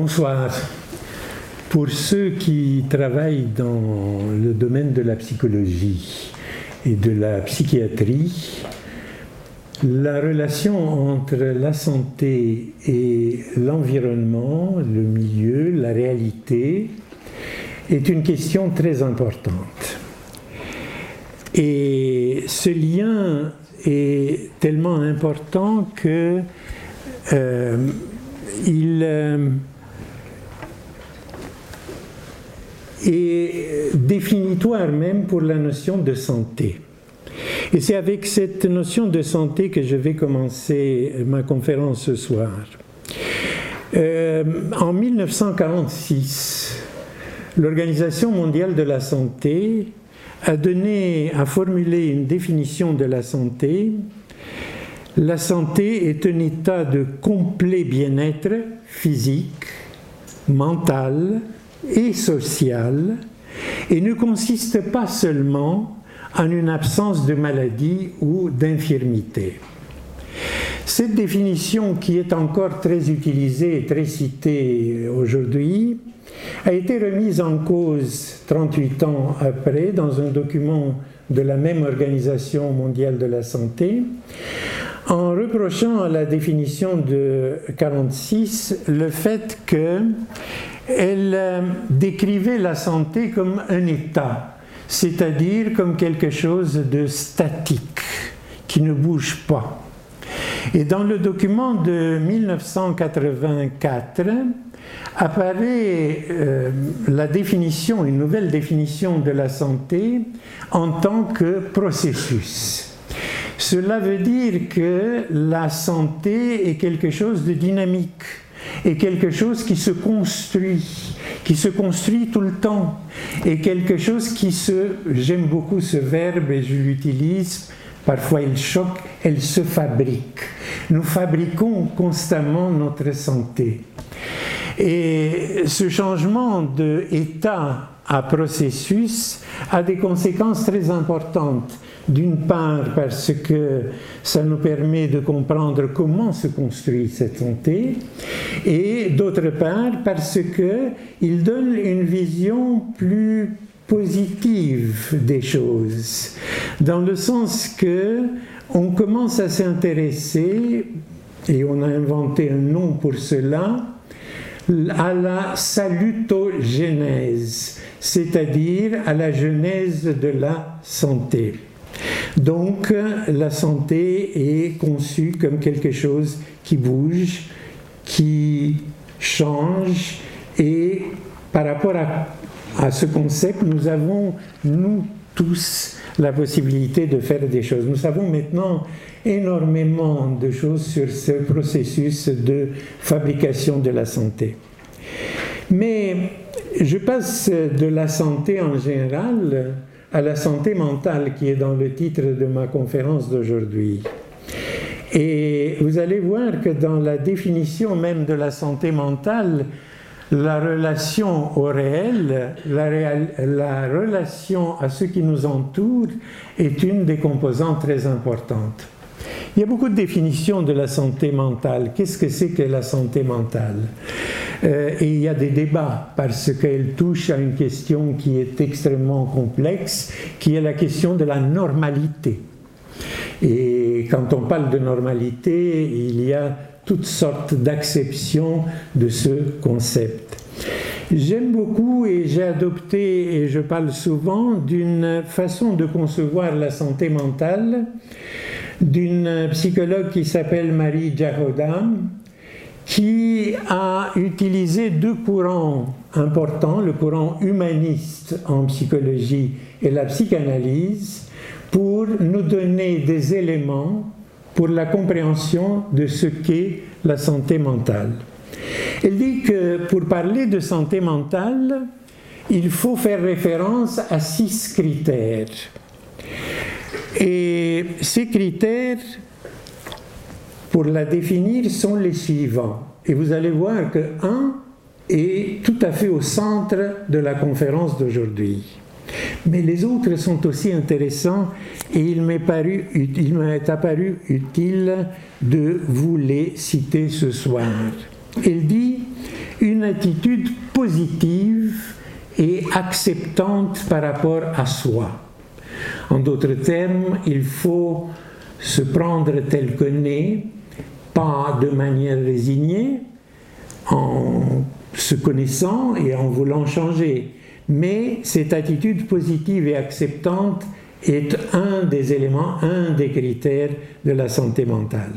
Bonsoir. Pour ceux qui travaillent dans le domaine de la psychologie et de la psychiatrie, la relation entre la santé et l'environnement, le milieu, la réalité, est une question très importante. Et ce lien est tellement important que euh, il euh, est définitoire même pour la notion de santé. Et c'est avec cette notion de santé que je vais commencer ma conférence ce soir. Euh, en 1946, l'Organisation mondiale de la santé a donné, a formulé une définition de la santé. La santé est un état de complet bien-être physique, mental et social et ne consiste pas seulement en une absence de maladie ou d'infirmité. Cette définition, qui est encore très utilisée et très citée aujourd'hui, a été remise en cause 38 ans après dans un document de la même Organisation mondiale de la santé, en reprochant à la définition de 46 le fait qu'elle euh, décrivait la santé comme un état c'est-à-dire comme quelque chose de statique, qui ne bouge pas. Et dans le document de 1984 apparaît euh, la définition, une nouvelle définition de la santé en tant que processus. Cela veut dire que la santé est quelque chose de dynamique, est quelque chose qui se construit, qui se construit tout le temps, et quelque chose qui se, j'aime beaucoup ce verbe et je l'utilise, parfois il choque, elle se fabrique. Nous fabriquons constamment notre santé. Et ce changement d'état à processus a des conséquences très importantes d'une part parce que ça nous permet de comprendre comment se construit cette santé, et d'autre part parce qu'il donne une vision plus positive des choses, dans le sens que on commence à s'intéresser, et on a inventé un nom pour cela, à la salutogénèse, c'est-à-dire à la genèse de la santé. Donc la santé est conçue comme quelque chose qui bouge, qui change et par rapport à, ce concept, nous avons, nous tous, la possibilité de faire des choses. Nous savons maintenant énormément de choses sur ce processus de fabrication de la santé. Mais je passe de la santé en général à la santé mentale qui est dans le titre de ma conférence d'aujourd'hui. Et vous allez voir que dans la définition même de la santé mentale, la relation au réel, la, relation à ce qui nous entoure est une des composantes très importantes. Il y a beaucoup de définitions de la santé mentale. Qu'est-ce que c'est que la santé mentale? Euh, et il y a des débats parce qu'elle touche à une question qui est extrêmement complexe, qui est la question de la normalité. Et quand on parle de normalité, il y a toutes sortes d'acceptions de ce concept. J'aime beaucoup et j'ai adopté, et je parle souvent, d'une façon de concevoir la santé mentale d'une psychologue qui s'appelle Marie Jahodam, qui a utilisé deux courants importants, le courant humaniste en psychologie et la psychanalyse, pour nous donner des éléments pour la compréhension de ce qu'est la santé mentale. Elle dit que pour parler de santé mentale, il faut faire référence à six critères. Et ces critères pour la définir sont les suivants. Et vous allez voir que un est tout à fait au centre de la conférence d'aujourd'hui. Mais les autres sont aussi intéressants et il m'est apparu utile de vous les citer ce soir. Il dit une attitude positive et acceptante par rapport à soi. En d'autres termes, il faut se prendre tel qu'on est, pas de manière résignée, en se connaissant et en voulant changer. Mais cette attitude positive et acceptante est un des éléments, un des critères de la santé mentale.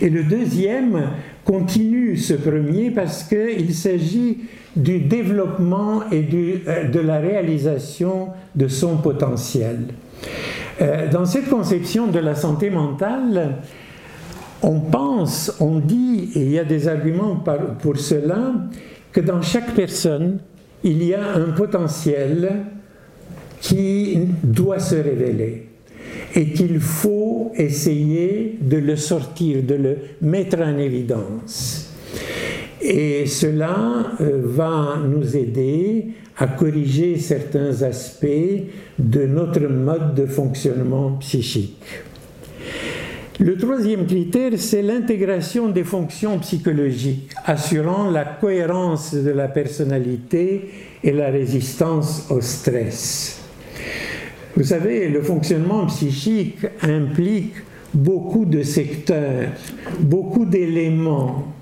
Et le deuxième continue ce premier parce qu'il s'agit du développement et euh, de la réalisation de son potentiel. Euh, dans cette conception de la santé mentale, on pense, on dit, et il y a des arguments pour cela, que dans chaque personne, il y a un potentiel qui doit se révéler et qu'il faut essayer de le sortir, de le mettre en évidence. Et cela euh, va nous aider à corriger certains aspects de notre mode de fonctionnement psychique. Le troisième critère, c'est l'intégration des fonctions psychologiques, assurant la cohérence de la personnalité et la résistance au stress. Vous savez, le fonctionnement psychique implique beaucoup de secteurs, beaucoup d'éléments.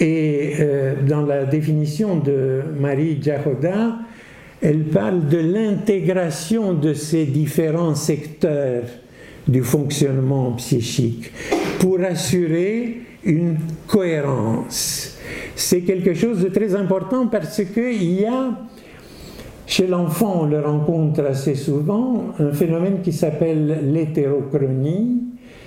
Et euh, dans la définition de Marie Jahoda, elle parle de l'intégration de ces différents secteurs du fonctionnement psychique pour assurer une cohérence. C'est quelque chose de très important parce qu'il y a chez l'enfant, on le rencontre assez souvent, un phénomène qui s'appelle l'hétérochronie,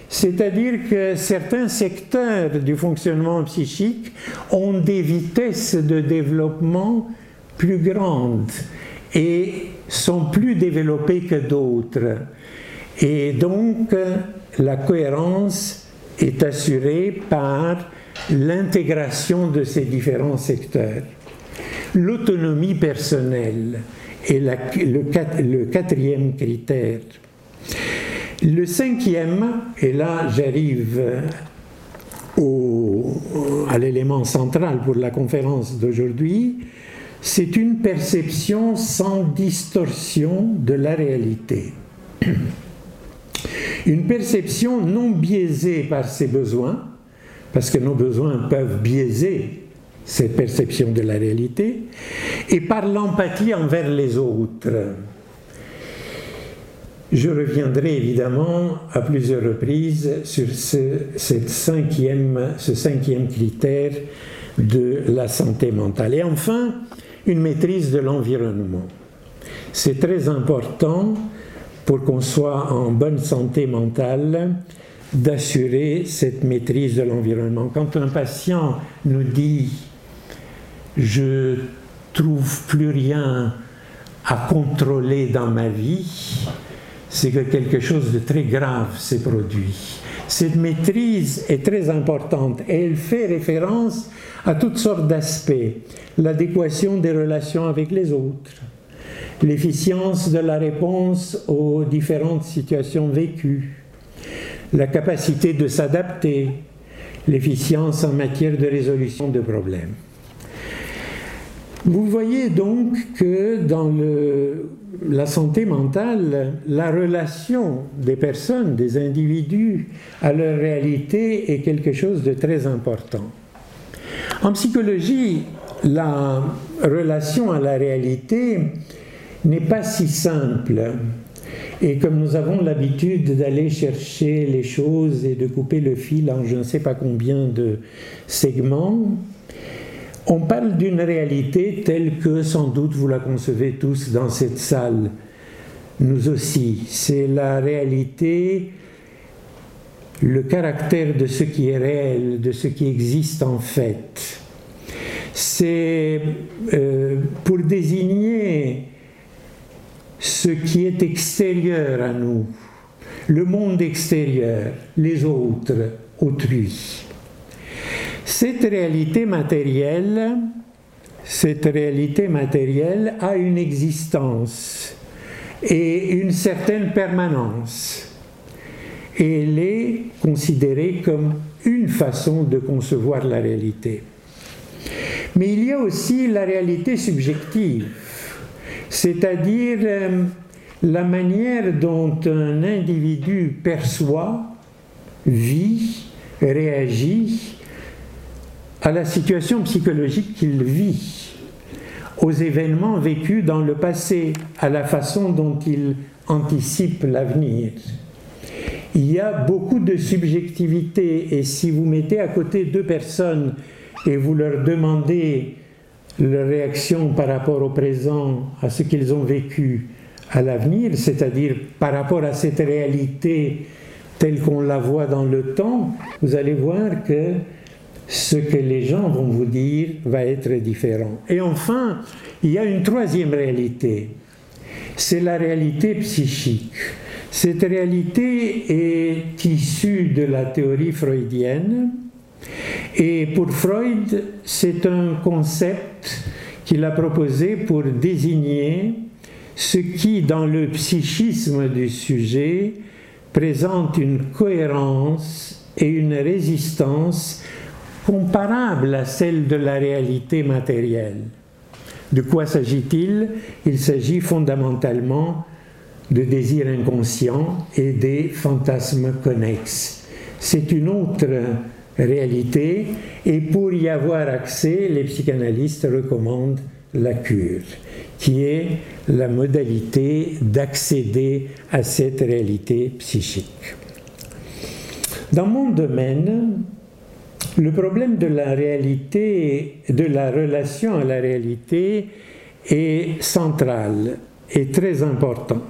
c'est-à-dire que certains secteurs du fonctionnement psychique ont des vitesses de développement plus grandes et sont plus développés que d'autres. Et donc, la cohérence est assurée par l'intégration de ces différents secteurs l'autonomie personnelle est le, quatrième critère. Le cinquième, et là j'arrive à l'élément central pour la conférence d'aujourd'hui, c'est une perception sans distorsion de la réalité. Une perception non biaisée par ses besoins, parce que nos besoins peuvent biaiser cette perception de la réalité, et par l'empathie envers les autres. Je reviendrai évidemment à plusieurs reprises sur ce, cinquième, cinquième critère de la santé mentale. Et enfin, une maîtrise de l'environnement. C'est très important pour qu'on soit en bonne santé mentale d'assurer cette maîtrise de l'environnement. Quand un patient nous dit je trouve plus rien à contrôler dans ma vie, c'est que quelque chose de très grave s'est produit. Cette maîtrise est très importante et elle fait référence à toutes sortes d'aspects. L'adéquation des relations avec les autres, l'efficience de la réponse aux différentes situations vécues, la capacité de s'adapter, l'efficience en matière de résolution de problèmes. Vous voyez donc que dans la santé mentale, la relation des personnes, des individus à leur réalité est quelque chose de très important. En psychologie, la relation à la réalité n'est pas si simple. Et comme nous avons l'habitude d'aller chercher les choses et de couper le fil en je ne sais pas combien de segments, on parle d'une réalité telle que sans doute vous la concevez tous dans cette salle, nous aussi. C'est la réalité, le caractère de ce qui est réel, de ce qui existe en fait. C'est euh, pour désigner ce qui est extérieur à nous, le monde extérieur, les autres, autrui. Cette réalité matérielle, a une existence et une certaine permanence. Et elle est considérée comme une façon de concevoir la réalité. Mais il y a aussi la réalité subjective, c'est-à-dire euh, la manière dont un individu perçoit, vit, réagit à la situation psychologique qu'il vit, aux événements vécus dans le passé, à la façon dont il anticipe l'avenir. Il y a beaucoup de subjectivité et si vous mettez à côté deux personnes et vous leur demandez leur réaction par rapport au présent, à ce qu'ils ont vécu, à l'avenir, c'est-à-dire par rapport à cette réalité telle qu'on la voit dans le temps, vous allez voir que ce que les gens vont vous dire va être différent. Et enfin, il y a une troisième réalité, c'est la réalité psychique. Cette réalité est issue de la théorie freudienne et pour Freud, c'est un concept qu'il a proposé pour désigner ce qui, dans le psychisme du sujet, présente une cohérence et une résistance comparable à celle de la réalité matérielle. De quoi s'agit-il? Il s'agit fondamentalement de désirs inconscients et des fantasmes connexes. C'est une autre réalité et pour y avoir accès, les psychanalystes recommandent la cure, qui est la modalité d'accéder à cette réalité psychique. Dans mon domaine, le problème de la réalité, de la relation à la réalité est central et très important.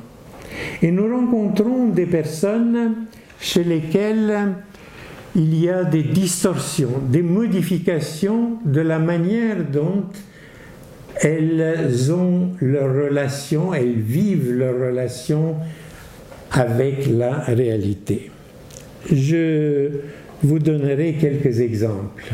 Et nous rencontrons des personnes chez lesquelles il y a des distorsions, des modifications de la manière dont elles ont leur relation, elles vivent leur relation avec la réalité. Je vous donnerai quelques exemples.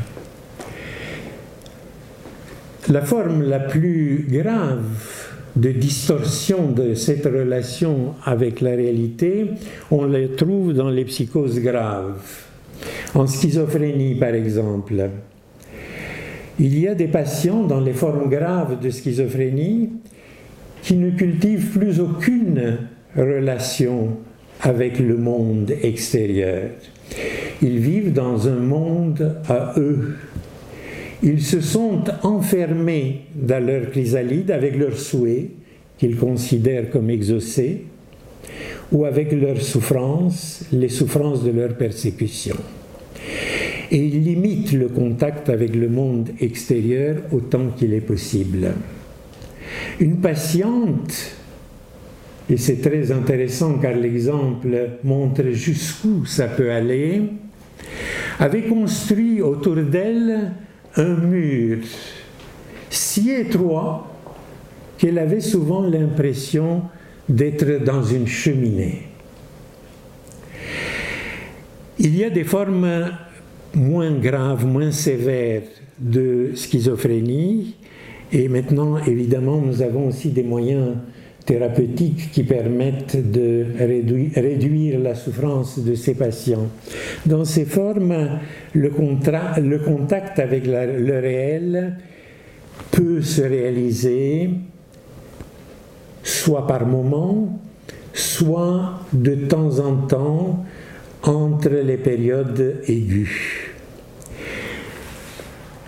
La forme la plus grave de distorsion de cette relation avec la réalité, on la trouve dans les psychoses graves. En schizophrénie, par exemple, il y a des patients dans les formes graves de schizophrénie qui ne cultivent plus aucune relation avec le monde extérieur. Ils vivent dans un monde à eux. Ils se sont enfermés dans leur chrysalide avec leurs souhaits, qu'ils considèrent comme exaucés, ou avec leurs souffrances, les souffrances de leur persécution et il limite le contact avec le monde extérieur autant qu'il est possible. Une patiente, et c'est très intéressant car l'exemple montre jusqu'où ça peut aller, avait construit autour d'elle un mur si étroit qu'elle avait souvent l'impression d'être dans une cheminée. Il y a des formes moins grave, moins sévère de schizophrénie. Et maintenant, évidemment, nous avons aussi des moyens thérapeutiques qui permettent de réduire, la souffrance de ces patients. Dans ces formes, le, contact avec le réel peut se réaliser soit par moment, soit de temps en temps entre les périodes aiguës.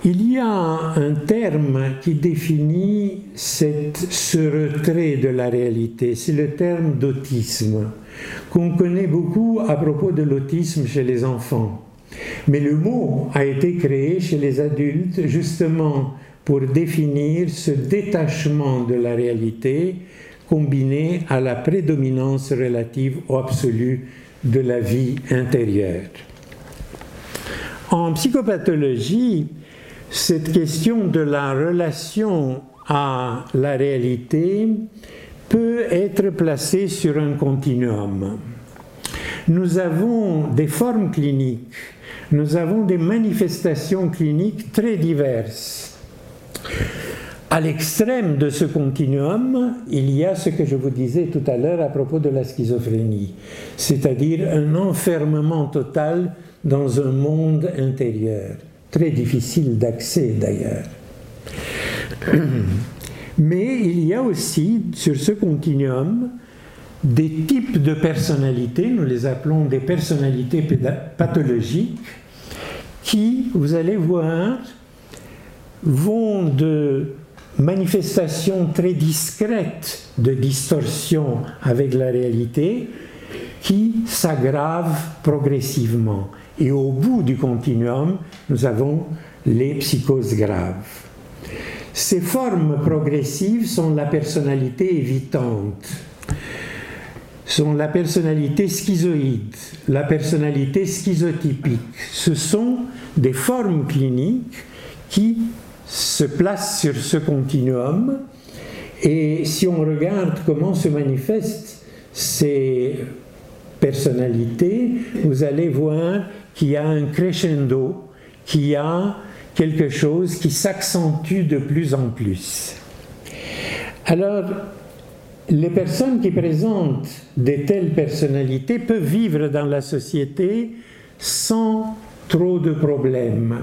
Il y a un terme qui définit ce retrait de la réalité, c'est le terme d'autisme, qu'on connaît beaucoup à propos de l'autisme chez les enfants. Mais le mot a été créé chez les adultes justement pour définir ce détachement de la réalité combiné à la prédominance relative au absolu de la vie intérieure. En psychopathologie, cette question de la relation à la réalité peut être placée sur un continuum. Nous avons des formes cliniques, nous avons des manifestations cliniques très diverses. À l'extrême de ce continuum, il y a ce que je vous disais tout à l'heure à propos de la schizophrénie, c'est-à-dire un enfermement total dans un monde intérieur, très difficile d'accès d'ailleurs. Mais il y a aussi sur ce continuum des types de personnalités, nous les appelons des personnalités pathologiques, qui, vous allez voir, vont de manifestations très discrètes de distorsion avec la réalité qui s'aggravent progressivement. Et au bout du continuum, nous avons les psychoses graves. Ces formes progressives sont la personnalité évitante, sont la personnalité schizoïde, la personnalité schizotypique. Ce sont des formes cliniques qui se placent sur ce continuum et si on regarde comment se manifestent ces personnalités, vous allez voir qu'il y a un crescendo, qu'il y a quelque chose qui s'accentue de plus en plus. Alors, les personnes qui présentent de telles personnalités peuvent vivre dans la société sans trop de problèmes.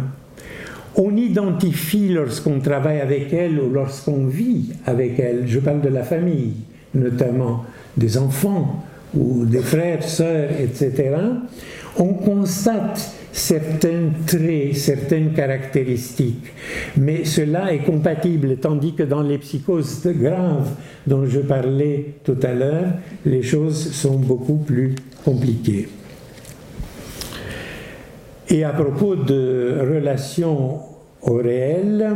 On identifie lorsqu'on travaille avec elles ou lorsqu'on vit avec elles, je parle de la famille, notamment des enfants ou des frères, sœurs, etc., on constate certains traits, certaines caractéristiques, mais cela est compatible, tandis que dans les psychoses graves dont je parlais tout à l'heure, les choses sont beaucoup plus compliquées. Et à propos de relations au réel,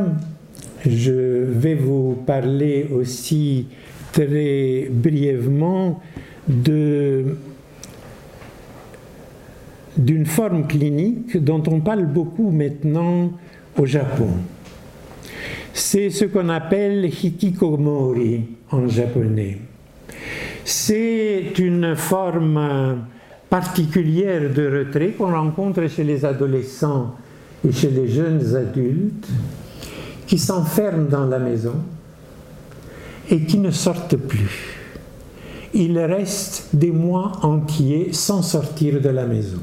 je vais vous parler aussi très brièvement de d'une forme clinique dont on parle beaucoup maintenant au Japon. C'est ce qu'on appelle hikikomori en japonais. C'est une forme particulière de retrait qu'on rencontre chez les adolescents et chez les jeunes adultes qui s'enferment dans la maison et qui ne sortent plus. Ils restent des mois entiers sans sortir de la maison.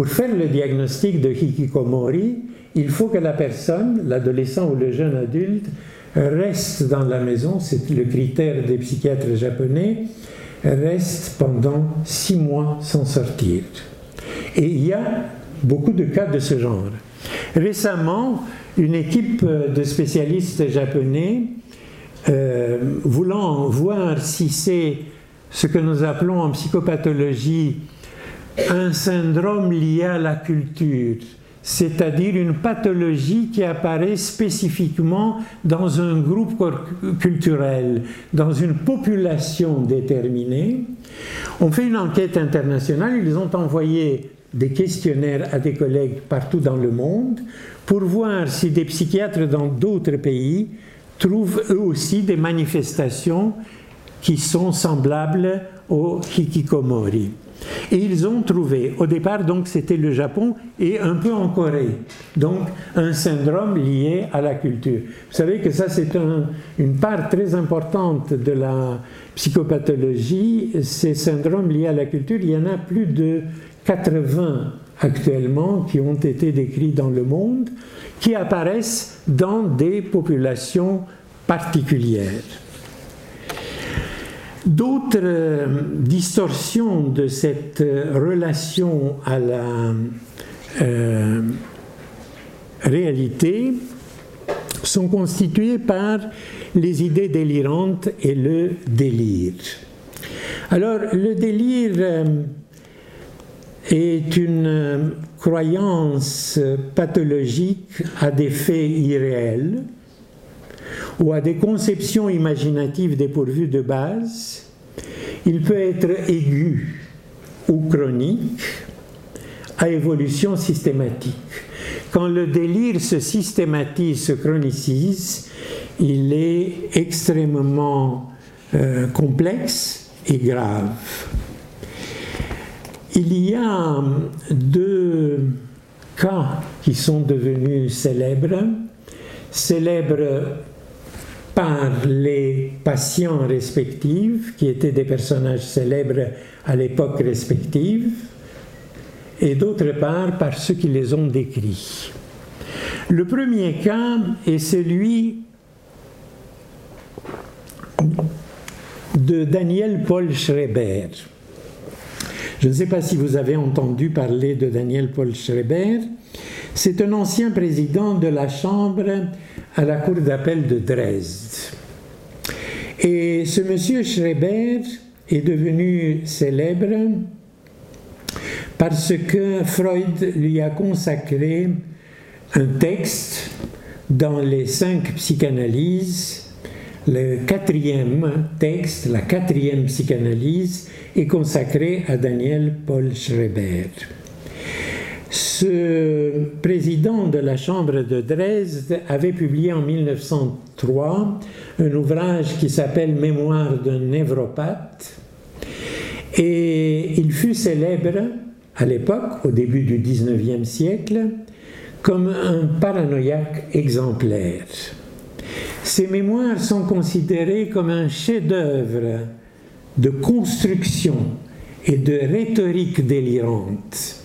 Pour faire le diagnostic de hikikomori, il faut que la personne, l'adolescent ou le jeune adulte, reste dans la maison, c'est le critère des psychiatres japonais, reste pendant six mois sans sortir. Et il y a beaucoup de cas de ce genre. Récemment, une équipe de spécialistes japonais, euh, voulant voir si c'est ce que nous appelons en psychopathologie un syndrome lié à la culture, c'est-à-dire une pathologie qui apparaît spécifiquement dans un groupe culturel, dans une population déterminée. On fait une enquête internationale, ils ont envoyé des questionnaires à des collègues partout dans le monde pour voir si des psychiatres dans d'autres pays trouvent eux aussi des manifestations qui sont semblables au hikikomori. Et ils ont trouvé, au départ, donc c'était le Japon et un peu en Corée, donc un syndrome lié à la culture. Vous savez que ça, c'est une part très importante de la psychopathologie, ces syndromes liés à la culture. Il y en a plus de 80 actuellement qui ont été décrits dans le monde, qui apparaissent dans des populations particulières. D'autres euh, distorsions de cette euh, relation à la euh, réalité sont constituées par les idées délirantes et le délire. Alors, le délire est une croyance pathologique à des faits irréels ou à des conceptions imaginatives dépourvues de base, il peut être aigu ou chronique à évolution systématique. Quand le délire se systématise, se chronicise, il est extrêmement euh, complexe et grave. Il y a deux cas qui sont devenus célèbres, célèbres par les patients respectifs, qui étaient des personnages célèbres à l'époque respective, et d'autre part par ceux qui les ont décrits. Le premier cas est celui de Daniel Paul Schreiber. Je ne sais pas si vous avez entendu parler de Daniel Paul Schreiber. C'est un ancien président de la Chambre à la Cour d'appel de Dresde. Et ce monsieur Schreiber est devenu célèbre parce que Freud lui a consacré un texte dans les cinq psychanalyses. Le quatrième texte, la quatrième psychanalyse, est consacré à Daniel Paul Schreiber. Ce président de la Chambre de Dresde avait publié en 1903 un ouvrage qui s'appelle Mémoire d'un névropathe et il fut célèbre à l'époque, au début du XIXe siècle, comme un paranoïaque exemplaire. Ses mémoires sont considérées comme un chef-d'œuvre de construction et de rhétorique délirante,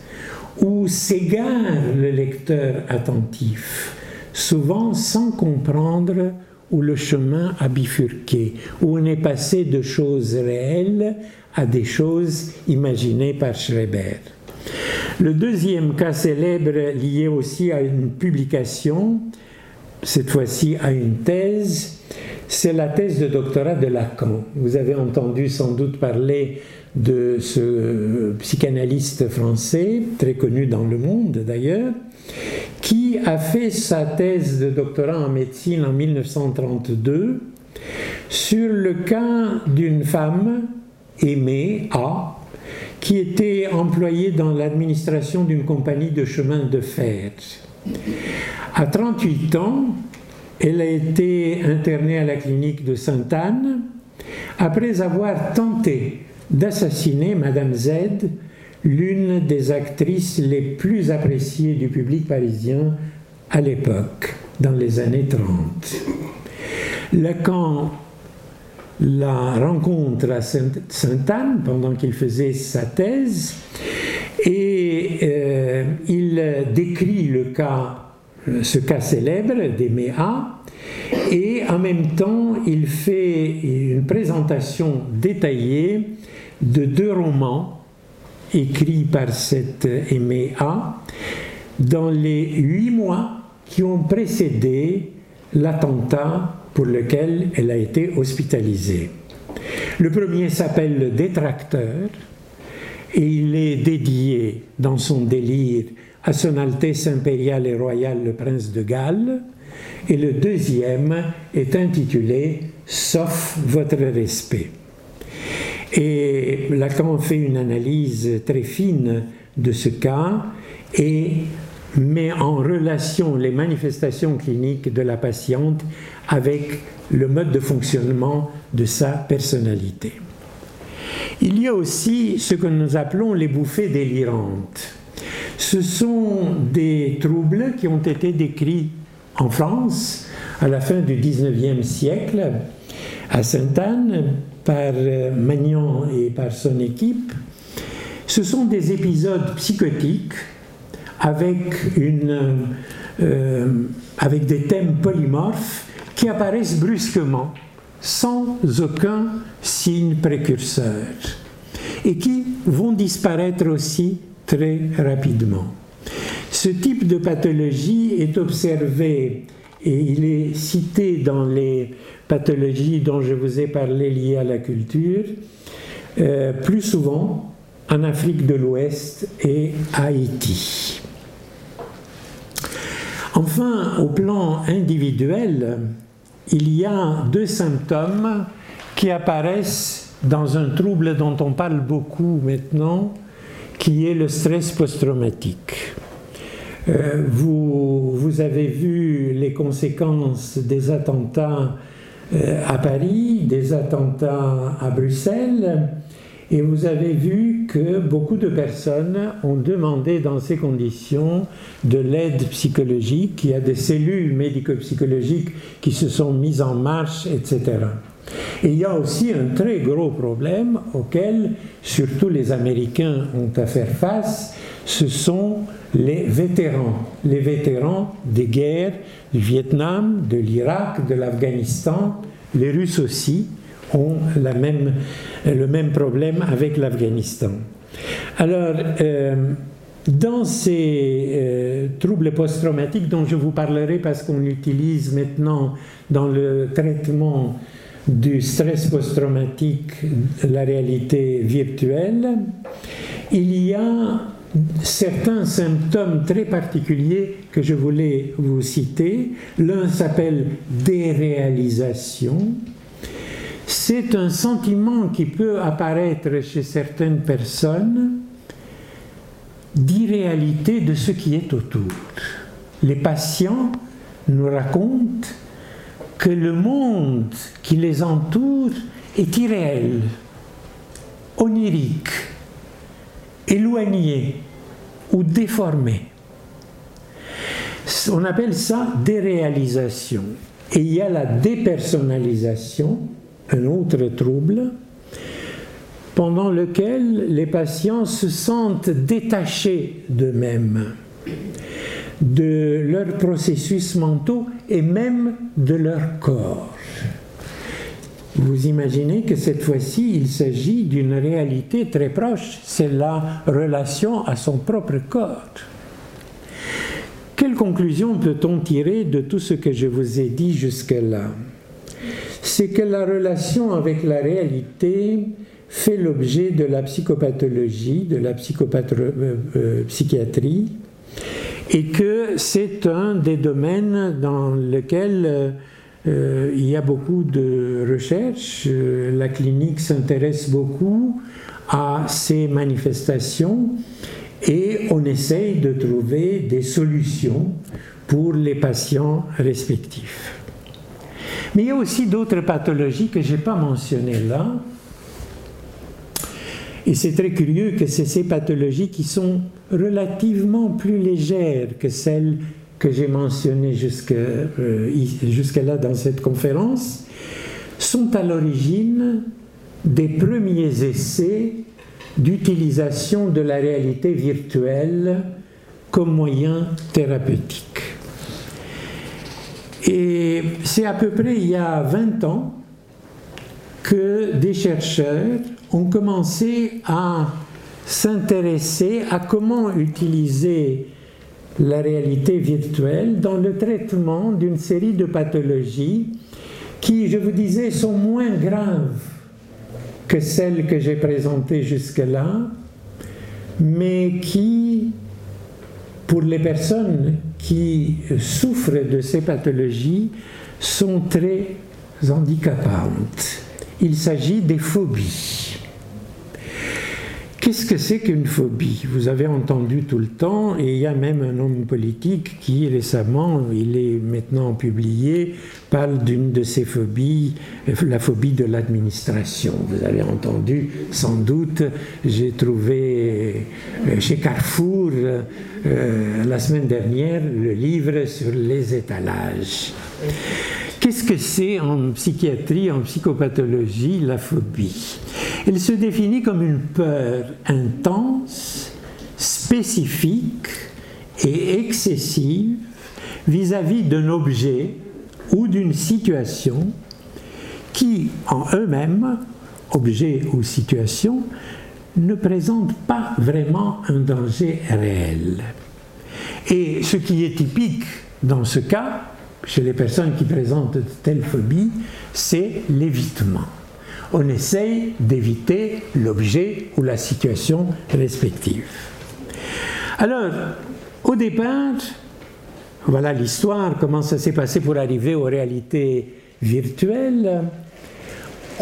où s'égare le lecteur attentif, souvent sans comprendre où le chemin a bifurqué, où on est passé de choses réelles à des choses imaginées par Schreiber. Le deuxième cas célèbre lié aussi à une publication, cette fois-ci à une thèse, c'est la thèse de doctorat de Lacan. Vous avez entendu sans doute parler de ce psychanalyste français, très connu dans le monde d'ailleurs, qui a fait sa thèse de doctorat en médecine en 1932 sur le cas d'une femme aimée, A, qui était employée dans l'administration d'une compagnie de chemin de fer. À 38 ans, elle a été internée à la clinique de Sainte-Anne après avoir tenté d'assassiner Madame Z, l'une des actrices les plus appréciées du public parisien à l'époque, dans les années 30. Lacan la rencontre à Sainte-Anne pendant qu'il faisait sa thèse et euh, il décrit le cas, ce cas célèbre des Méa et en même temps il fait une présentation détaillée de deux romans écrits par cette Méa dans les huit mois qui ont précédé l'attentat pour lequel elle a été hospitalisée. Le premier s'appelle Le Détracteur et il est dédié dans son délire à Son Altesse impériale et royale le prince de Galles et le deuxième est intitulé Sauf votre respect. Et Lacan fait une analyse très fine de ce cas et met en relation les manifestations cliniques de la patiente avec le mode de fonctionnement de sa personnalité. Il y a aussi ce que nous appelons les bouffées délirantes. Ce sont des troubles qui ont été décrits en France à la fin du XIXe siècle, à Sainte-Anne, par Magnan et par son équipe. Ce sont des épisodes psychotiques une, euh, avec des thèmes polymorphes qui apparaissent brusquement, sans aucun signe précurseur, et qui vont disparaître aussi très rapidement. Ce type de pathologie est observé et il est cité dans les pathologies dont je vous ai parlé liées à la culture, euh, plus souvent en Afrique de l'Ouest et Haïti. Enfin, au plan individuel, il y a deux symptômes qui apparaissent dans un trouble dont on parle beaucoup maintenant, qui est le stress post-traumatique. Euh, vous, avez vu les conséquences des attentats euh, à Paris, des attentats à Bruxelles, et vous avez vu que beaucoup de personnes ont demandé dans ces conditions de l'aide psychologique. Il y a des cellules médico-psychologiques qui se sont mises en marche, etc. Et il y a aussi un très gros problème auquel surtout les Américains ont à faire face, ce sont les vétérans, les vétérans des guerres du Vietnam, de l'Irak, de l'Afghanistan. Les Russes aussi ont le même problème avec l'Afghanistan. Alors, euh, dans ces euh, troubles post-traumatiques dont je vous parlerai parce qu'on utilise maintenant dans le traitement du stress post-traumatique la réalité virtuelle, il y a certains symptômes très particuliers que je voulais vous citer. L'un s'appelle déréalisation. C'est un sentiment qui peut apparaître chez certaines personnes d'irréalité de ce qui est autour. Les patients nous racontent que le monde qui les entoure est irréel, onirique, éloigné ou déformé. On appelle ça déréalisation. Et il y a la dépersonnalisation, un autre trouble, pendant lequel les patients se sentent détachés d'eux-mêmes, de leurs processus mentaux et même de leur corps. Vous imaginez que cette fois-ci, il s'agit d'une réalité très proche, c'est la relation à son propre corps. Quelle conclusion peut-on tirer de tout ce que je vous ai dit jusque-là? C'est que la relation avec la réalité fait l'objet de la psychopathologie, de la euh, euh, psychiatrie, et que c'est un des domaines dans lequel euh, il y a beaucoup de recherches. la clinique s'intéresse beaucoup à ces manifestations et on essaye de trouver des solutions pour les patients respectifs. Mais il y a aussi d'autres pathologies que je n'ai pas mentionnées là, et c'est très curieux que c'est ces pathologies qui sont relativement plus légères que celles que j'ai mentionnées euh, jusque-là dans cette conférence, sont à l'origine des premiers essais d'utilisation de la réalité virtuelle comme moyen thérapeutique. Et c'est à peu près il y a 20 ans que des chercheurs ont commencé à s'intéresser à comment utiliser la réalité virtuelle dans le traitement d'une série de pathologies qui, je vous disais, sont moins graves que celles que j'ai présentées jusque-là, mais qui, pour les personnes qui souffrent de ces pathologies, sont très handicapantes. Il s'agit des phobies. Qu'est-ce que c'est qu'une phobie? Vous avez entendu tout le temps, et il y a même un homme politique qui récemment, il est maintenant publié, parle d'une de ces phobies, la phobie de l'administration. Vous avez entendu sans doute, j'ai trouvé euh, chez Carrefour euh, la semaine dernière le livre sur les étalages. Qu'est-ce que c'est en psychiatrie, en psychopathologie, la phobie? Elle se définit comme une peur intense, spécifique et excessive vis-à-vis d'un objet ou d'une situation qui, en eux-mêmes, objet ou situation, ne présentent pas vraiment un danger réel. Et ce qui est typique dans ce cas, chez les personnes qui présentent de telles phobies, c'est l'évitement. On essaye d'éviter l'objet ou la situation respective. Alors, au départ, voilà l'histoire, comment ça s'est passé pour arriver aux réalités virtuelles.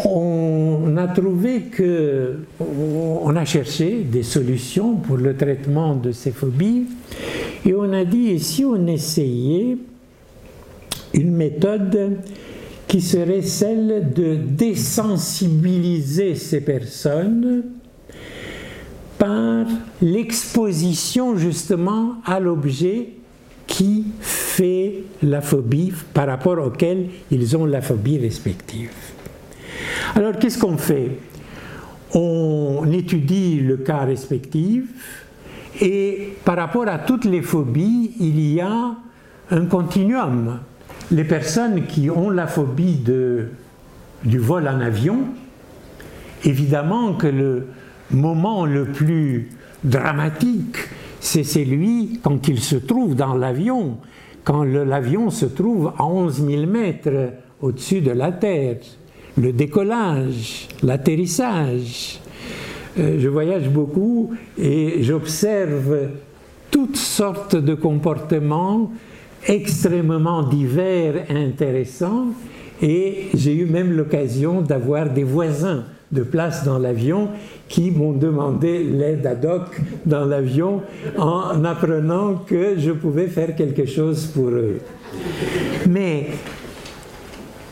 On a trouvé que, on a cherché des solutions pour le traitement de ces phobies et on a dit, et si on essayait une méthode qui serait celle de désensibiliser ces personnes par l'exposition justement à l'objet qui fait la phobie par rapport auquel ils ont la phobie respective. Alors qu'est-ce qu'on fait? On étudie le cas respectif Et par rapport à toutes les phobies, il y a un continuum. Les personnes qui ont la phobie du vol en avion, évidemment que le moment le plus dramatique, c'est celui quand il se trouve dans l'avion, quand l'avion se trouve à 11 000 mètres au-dessus de la Terre, le décollage, l'atterrissage. Euh, je voyage beaucoup et j'observe toutes sortes de comportements extrêmement divers et intéressants et j'ai eu même l'occasion d'avoir des voisins de place dans l'avion qui m'ont demandé l'aide ad hoc dans l'avion en apprenant que je pouvais faire quelque chose pour eux. Mais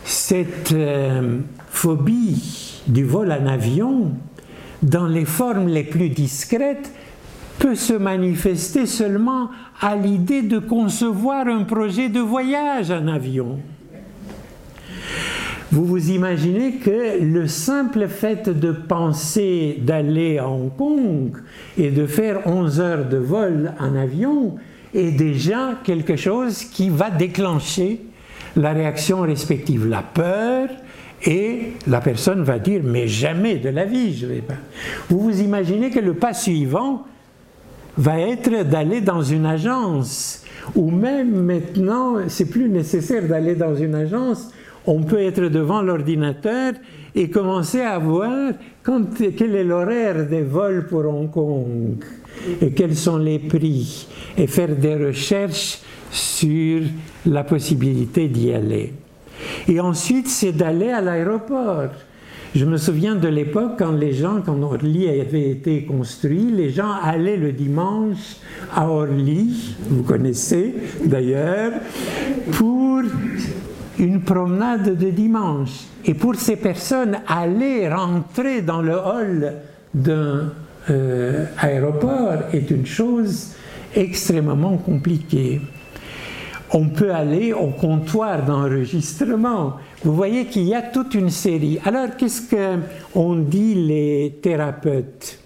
cette euh, phobie du vol en avion, dans les formes les plus discrètes, peut se manifester seulement à l'idée de concevoir un projet de voyage en avion. Vous vous imaginez que le simple fait de penser d'aller à Hong Kong et de faire 11 heures de vol en avion est déjà quelque chose qui va déclencher la réaction respective, la peur, et la personne va dire mais jamais de la vie je vais pas. Vous vous imaginez que le pas suivant va être d'aller dans une agence ou même maintenant c'est plus nécessaire d'aller dans une agence on peut être devant l'ordinateur et commencer à voir quel est l'horaire des vols pour Hong Kong et quels sont les prix et faire des recherches sur la possibilité d'y aller. Et ensuite, c'est d'aller à l'aéroport. Je me souviens de l'époque quand les gens, quand Orly avait été construit, les gens allaient le dimanche à Orly, vous connaissez d'ailleurs, pour une promenade de dimanche. Et pour ces personnes, aller rentrer dans le hall d'un euh, aéroport est une chose extrêmement compliquée. On peut aller au comptoir d'enregistrement. Vous voyez qu'il y a toute une série. Alors, qu'est-ce qu'ont dit les thérapeutes?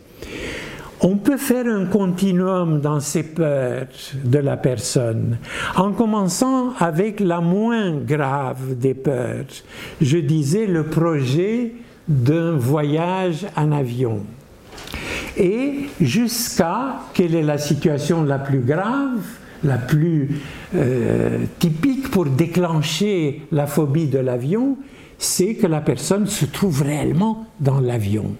On peut faire un continuum dans ces peurs de la personne, en commençant avec la moins grave des peurs. Je disais le projet d'un voyage en avion. Et jusqu'à quelle est la situation la plus grave, la plus euh, typique pour déclencher la phobie de l'avion, c'est que la personne se trouve réellement dans l'avion.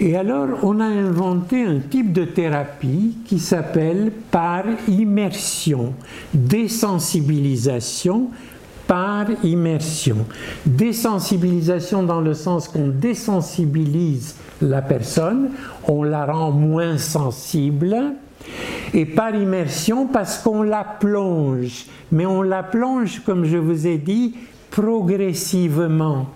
Et alors, on a inventé un type de thérapie qui s'appelle par immersion, désensibilisation par immersion. Désensibilisation dans le sens qu'on désensibilise la personne, on la rend moins sensible, et par immersion parce qu'on la plonge, mais on la plonge, comme je vous ai dit, progressivement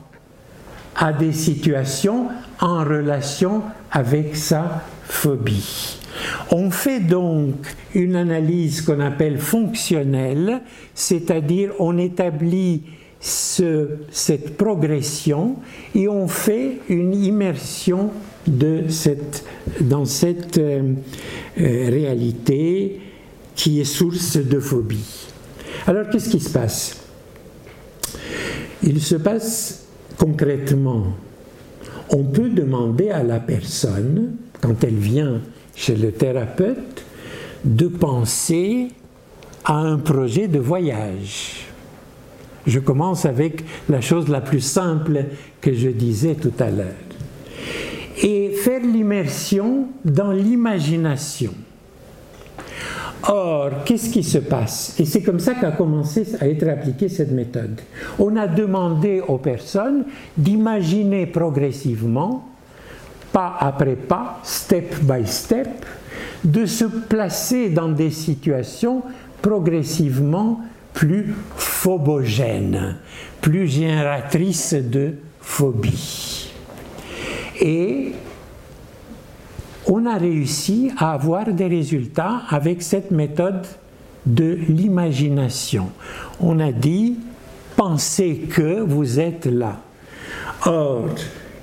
à des situations en relation avec sa phobie. On fait donc une analyse qu'on appelle fonctionnelle, c'est-à-dire on établit cette progression et on fait une immersion dans cette euh, euh, réalité qui est source de phobie. Alors qu'est-ce qui se passe? Il se passe concrètement, on peut demander à la personne, quand elle vient chez le thérapeute, de penser à un projet de voyage. Je commence avec la chose la plus simple que je disais tout à l'heure. Et faire l'immersion dans l'imagination. Or, qu'est-ce qui se passe? Et c'est comme ça qu'a commencé à être appliquée cette méthode. On a demandé aux personnes d'imaginer progressivement, pas après pas, step by step, de se placer dans des situations progressivement plus phobogènes, plus génératrices de phobie. Et on a réussi à avoir des résultats avec cette méthode de l'imagination. On a dit, pensez que vous êtes là. Or,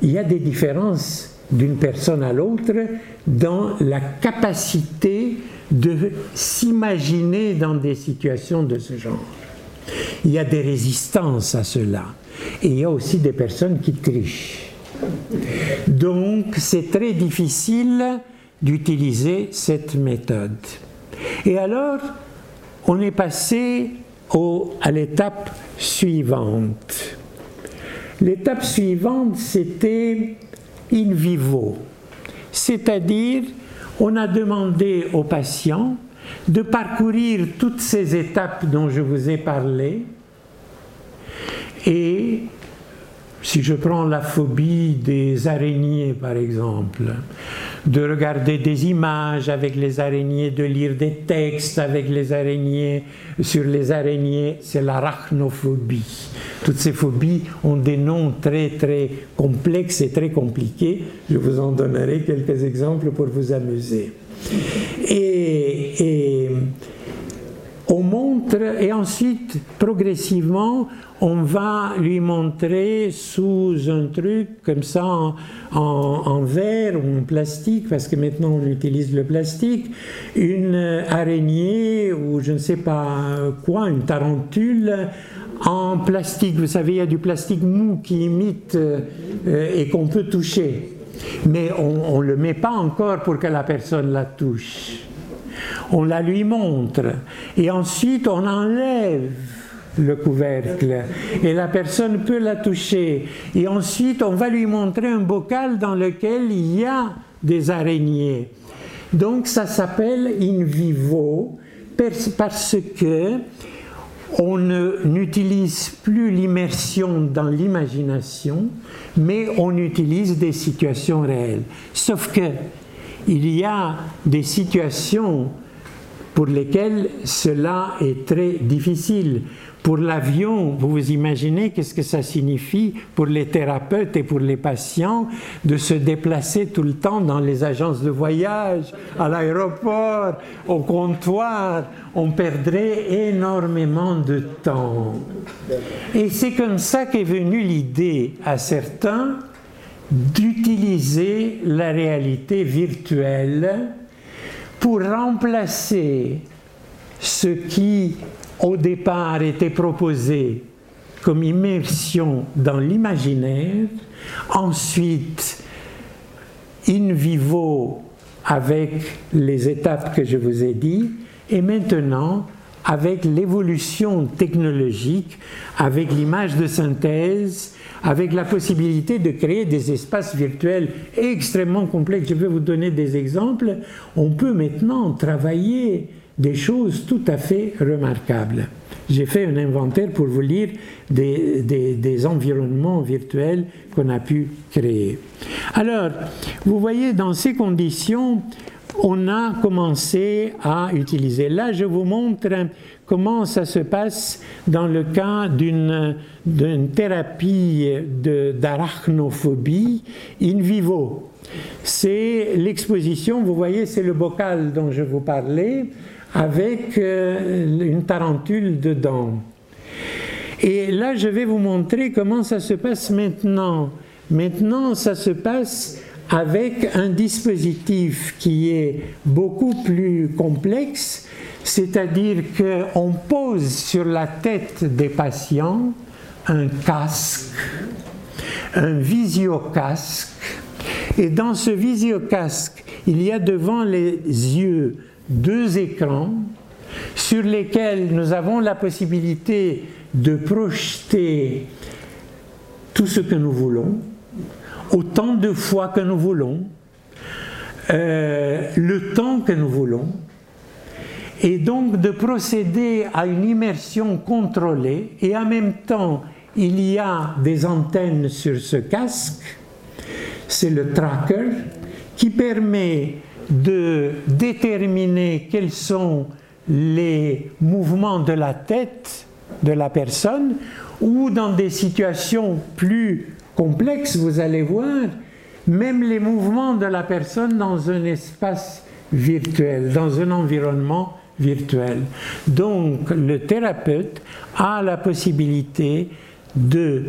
il y a des différences d'une personne à l'autre dans la capacité de s'imaginer dans des situations de ce genre. Il y a des résistances à cela. Et il y a aussi des personnes qui trichent. Donc c'est très difficile d'utiliser cette méthode. Et alors, on est passé à l'étape suivante. L'étape suivante, c'était in vivo, c'est-à-dire on a demandé aux patients de parcourir toutes ces étapes dont je vous ai parlé. Et si je prends la phobie des araignées par exemple, de regarder des images avec les araignées, de lire des textes avec les araignées, sur les araignées, c'est l'arachnophobie. Toutes ces phobies ont des noms très très complexes et très compliqués. Je vous en donnerai quelques exemples pour vous amuser. Et, et on montre, et ensuite, progressivement, on va lui montrer sous un truc comme ça en, verre ou en plastique, parce que maintenant on utilise le plastique, une araignée ou je ne sais pas quoi, une tarentule en plastique. Vous savez, il y a du plastique mou qui imite euh, et qu'on peut toucher. Mais on ne le met pas encore pour que la personne la touche. On la lui montre. Et ensuite, on enlève le couvercle et la personne peut la toucher. Et ensuite, on va lui montrer un bocal dans lequel il y a des araignées. Donc ça s'appelle in vivo parce que on n'utilise plus l'immersion dans l'imagination, mais on utilise des situations réelles. Sauf que il y a des situations pour lesquelles cela est très difficile. Pour l'avion, vous vous imaginez qu'est-ce que ça signifie pour les thérapeutes et pour les patients de se déplacer tout le temps dans les agences de voyage, à l'aéroport, au comptoir. On perdrait énormément de temps. Et c'est comme ça qu'est venue l'idée à certains d'utiliser la réalité virtuelle pour remplacer ce qui au départ était proposé comme immersion dans l'imaginaire, ensuite in vivo avec les étapes que je vous ai dit, et maintenant avec l'évolution technologique, avec l'image de synthèse, avec la possibilité de créer des espaces virtuels extrêmement complexes. Je vais vous donner des exemples. On peut maintenant travailler des choses tout à fait remarquables. J'ai fait un inventaire pour vous lire des, des, environnements virtuels qu'on a pu créer. Alors, vous voyez, dans ces conditions, on a commencé à utiliser. Là, je vous montre comment ça se passe dans le cas d'une thérapie d'arachnophobie in vivo? C'est l'exposition, vous voyez, c'est le bocal dont je vous parlais avec euh, une tarentule dedans. Et là, je vais vous montrer comment ça se passe maintenant. Maintenant, ça se passe avec un dispositif qui est beaucoup plus complexe, c'est-à-dire qu'on pose sur la tête des patients un casque, un visiocasque, et dans ce visiocasque, il y a devant les yeux deux écrans sur lesquels nous avons la possibilité de projeter tout ce que nous voulons, autant de fois que nous voulons, euh, le temps que nous voulons, et donc de procéder à une immersion contrôlée, et en même temps, il y a des antennes sur ce casque, c'est le tracker, qui permet de déterminer quels sont les mouvements de la tête de la personne ou dans des situations plus complexes, vous allez voir, même les mouvements de la personne dans un espace virtuel, dans un environnement virtuel. Donc le thérapeute a la possibilité de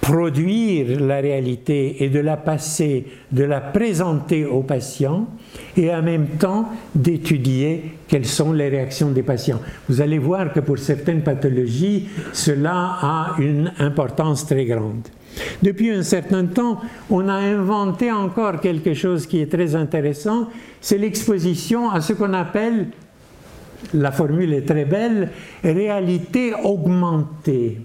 produire la réalité et de la passer, de la présenter aux patients et en même temps d'étudier quelles sont les réactions des patients. Vous allez voir que pour certaines pathologies, cela a une importance très grande. Depuis un certain temps, on a inventé encore quelque chose qui est très intéressant, c'est l'exposition à ce qu'on appelle, la formule est très belle, réalité augmentée.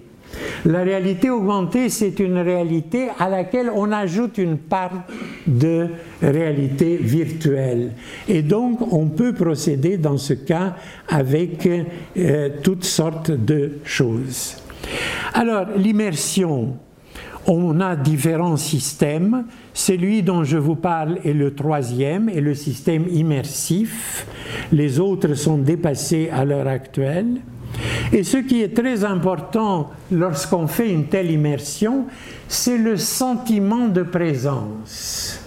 La réalité augmentée, c'est une réalité à laquelle on ajoute une part de réalité virtuelle. Et donc, on peut procéder dans ce cas avec euh, toutes sortes de choses. Alors, l'immersion, on a différents systèmes. Celui dont je vous parle est le troisième, est le système immersif. Les autres sont dépassés à l'heure actuelle. Et ce qui est très important lorsqu'on fait une telle immersion, c'est le sentiment de présence.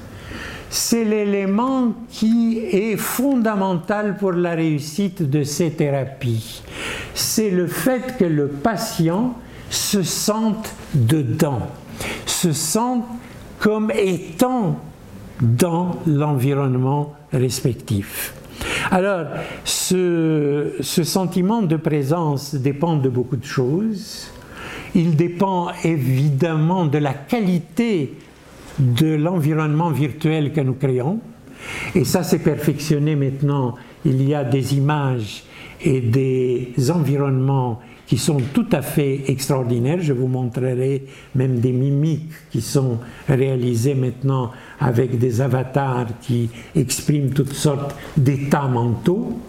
C'est l'élément qui est fondamental pour la réussite de ces thérapies. C'est le fait que le patient se sente dedans, se sente comme étant dans l'environnement respectif. Alors, ce, sentiment de présence dépend de beaucoup de choses. Il dépend évidemment de la qualité de l'environnement virtuel que nous créons. Et ça, s'est perfectionné maintenant. Il y a des images et des environnements qui sont tout à fait extraordinaires. Je vous montrerai même des mimiques qui sont réalisées maintenant avec des avatars qui expriment toutes sortes d'états mentaux.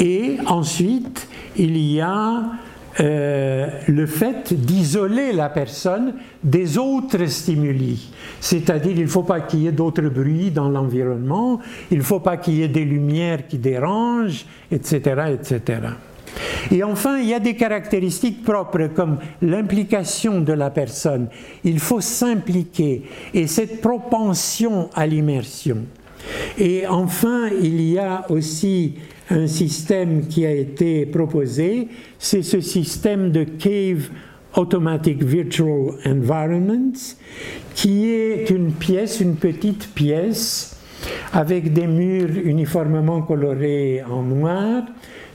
Et ensuite, il y a euh, le fait d'isoler la personne des autres stimuli. C'est-à-dire, il ne faut pas qu'il y ait d'autres bruits dans l'environnement, il ne faut pas qu'il y ait des lumières qui dérangent, etc., etc. Et enfin, il y a des caractéristiques propres comme l'implication de la personne. Il faut s'impliquer et cette propension à l'immersion. Et enfin, il y a aussi un système qui a été proposé, c'est ce système de Cave Automatic Virtual Environment, qui est une pièce, une petite pièce, avec des murs uniformément colorés en noir,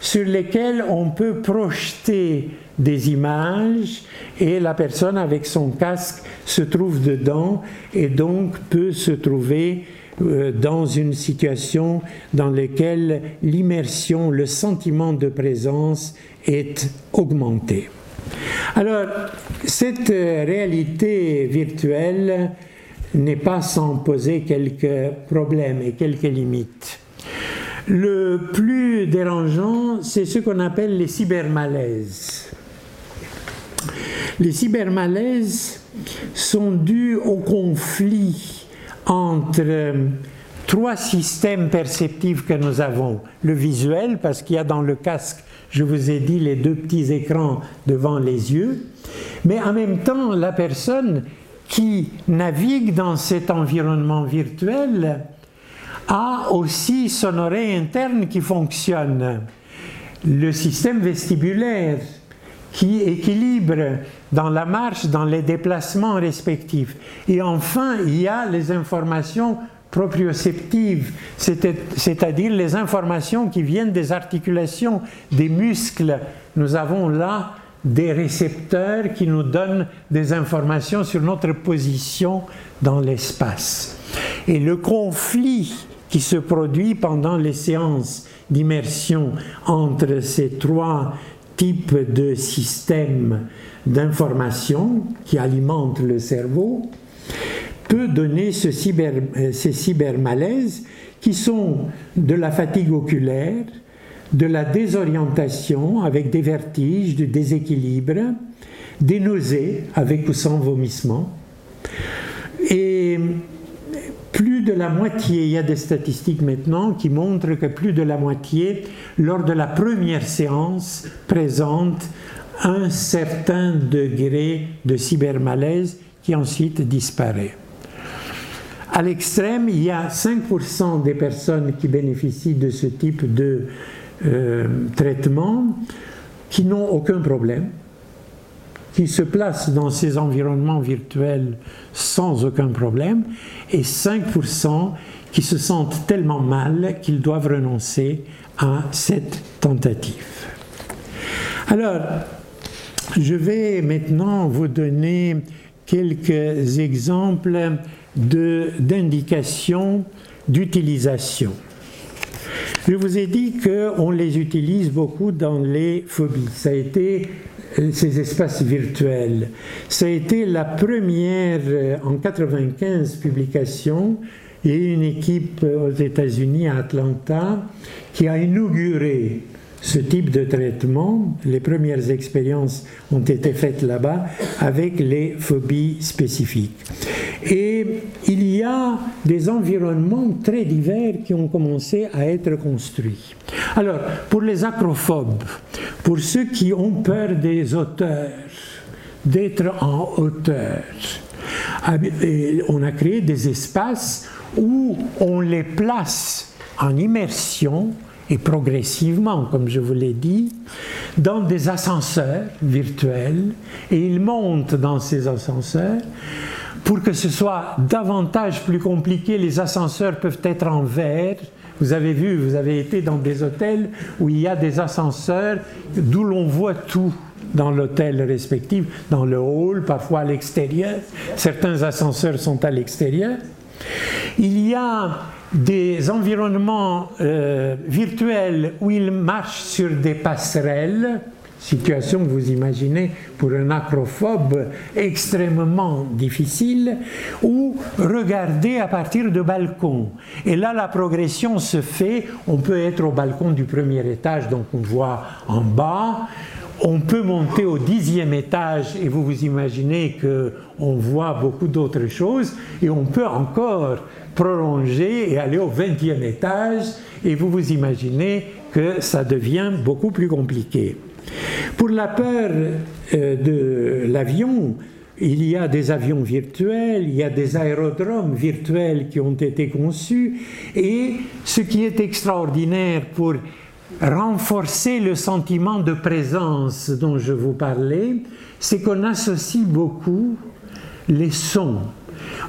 sur lesquels on peut projeter des images et la personne avec son casque se trouve dedans et donc peut se trouver euh, dans une situation dans laquelle l'immersion, le sentiment de présence est augmenté. Alors, cette réalité virtuelle n'est pas sans poser quelques problèmes et quelques limites. Le plus dérangeant, c'est ce qu'on appelle les cybermalaises. Les cybermalaises sont dus au conflit entre trois systèmes perceptifs que nous avons. Le visuel, parce qu'il y a dans le casque, je vous ai dit, les deux petits écrans devant les yeux, mais en même temps, la personne qui navigue dans cet environnement virtuel a aussi son oreille interne qui fonctionne, le système vestibulaire qui équilibre dans la marche, dans les déplacements respectifs. Et enfin, il y a les informations proprioceptives, c'est-à-dire les informations qui viennent des articulations, des muscles. Nous avons là des récepteurs qui nous donnent des informations sur notre position dans l'espace. Et le conflit qui se produit pendant les séances d'immersion entre ces trois types de systèmes d'information qui alimentent le cerveau peut donner ce cyber, euh, ces cybermalaises qui sont de la fatigue oculaire, de la désorientation avec des vertiges, du déséquilibre, des nausées avec ou sans vomissement. Et de la moitié, il y a des statistiques maintenant qui montrent que plus de la moitié, lors de la première séance, présente un certain degré de cybermalaise qui ensuite disparaît. À l'extrême, il y a 5% des personnes qui bénéficient de ce type de euh, traitement qui n'ont aucun problème qui se placent dans ces environnements virtuels sans aucun problème et 5% qui se sentent tellement mal qu'ils doivent renoncer à cette tentative. Alors, je vais maintenant vous donner quelques exemples d'indications d'utilisation. Je vous ai dit qu'on les utilise beaucoup dans les phobies. Ça a été ces espaces virtuels. Ça a été la première, euh, en 95, publication. Il y a une équipe aux États-Unis, à Atlanta, qui a inauguré ce type de traitement. Les premières expériences ont été faites là-bas avec les phobies spécifiques. Et il y a des environnements très divers qui ont commencé à être construits. Alors, pour les acrophobes, pour ceux qui ont peur des hauteurs, d'être en hauteur, on a créé des espaces où on les place en immersion et progressivement, comme je vous l'ai dit, dans des ascenseurs virtuels et ils montent dans ces ascenseurs. Pour que ce soit davantage plus compliqué, les ascenseurs peuvent être en verre. Vous avez vu, vous avez été dans des hôtels où il y a des ascenseurs d'où l'on voit tout dans l'hôtel respectif, dans le hall, parfois à l'extérieur. Certains ascenseurs sont à l'extérieur. Il y a des environnements euh, virtuels où ils marchent sur des passerelles, situation que vous imaginez pour un acrophobe extrêmement difficile, ou regarder à partir de balcons. Et là, la progression se fait, on peut être au balcon du premier étage, donc on voit en bas, on peut monter au dixième étage et vous vous imaginez qu'on voit beaucoup d'autres choses et on peut encore prolonger et aller au 20e étage, et vous vous imaginez que ça devient beaucoup plus compliqué. Pour la peur euh, de l'avion, il y a des avions virtuels, il y a des aérodromes virtuels qui ont été conçus, et ce qui est extraordinaire pour renforcer le sentiment de présence dont je vous parlais, c'est qu'on associe beaucoup les sons.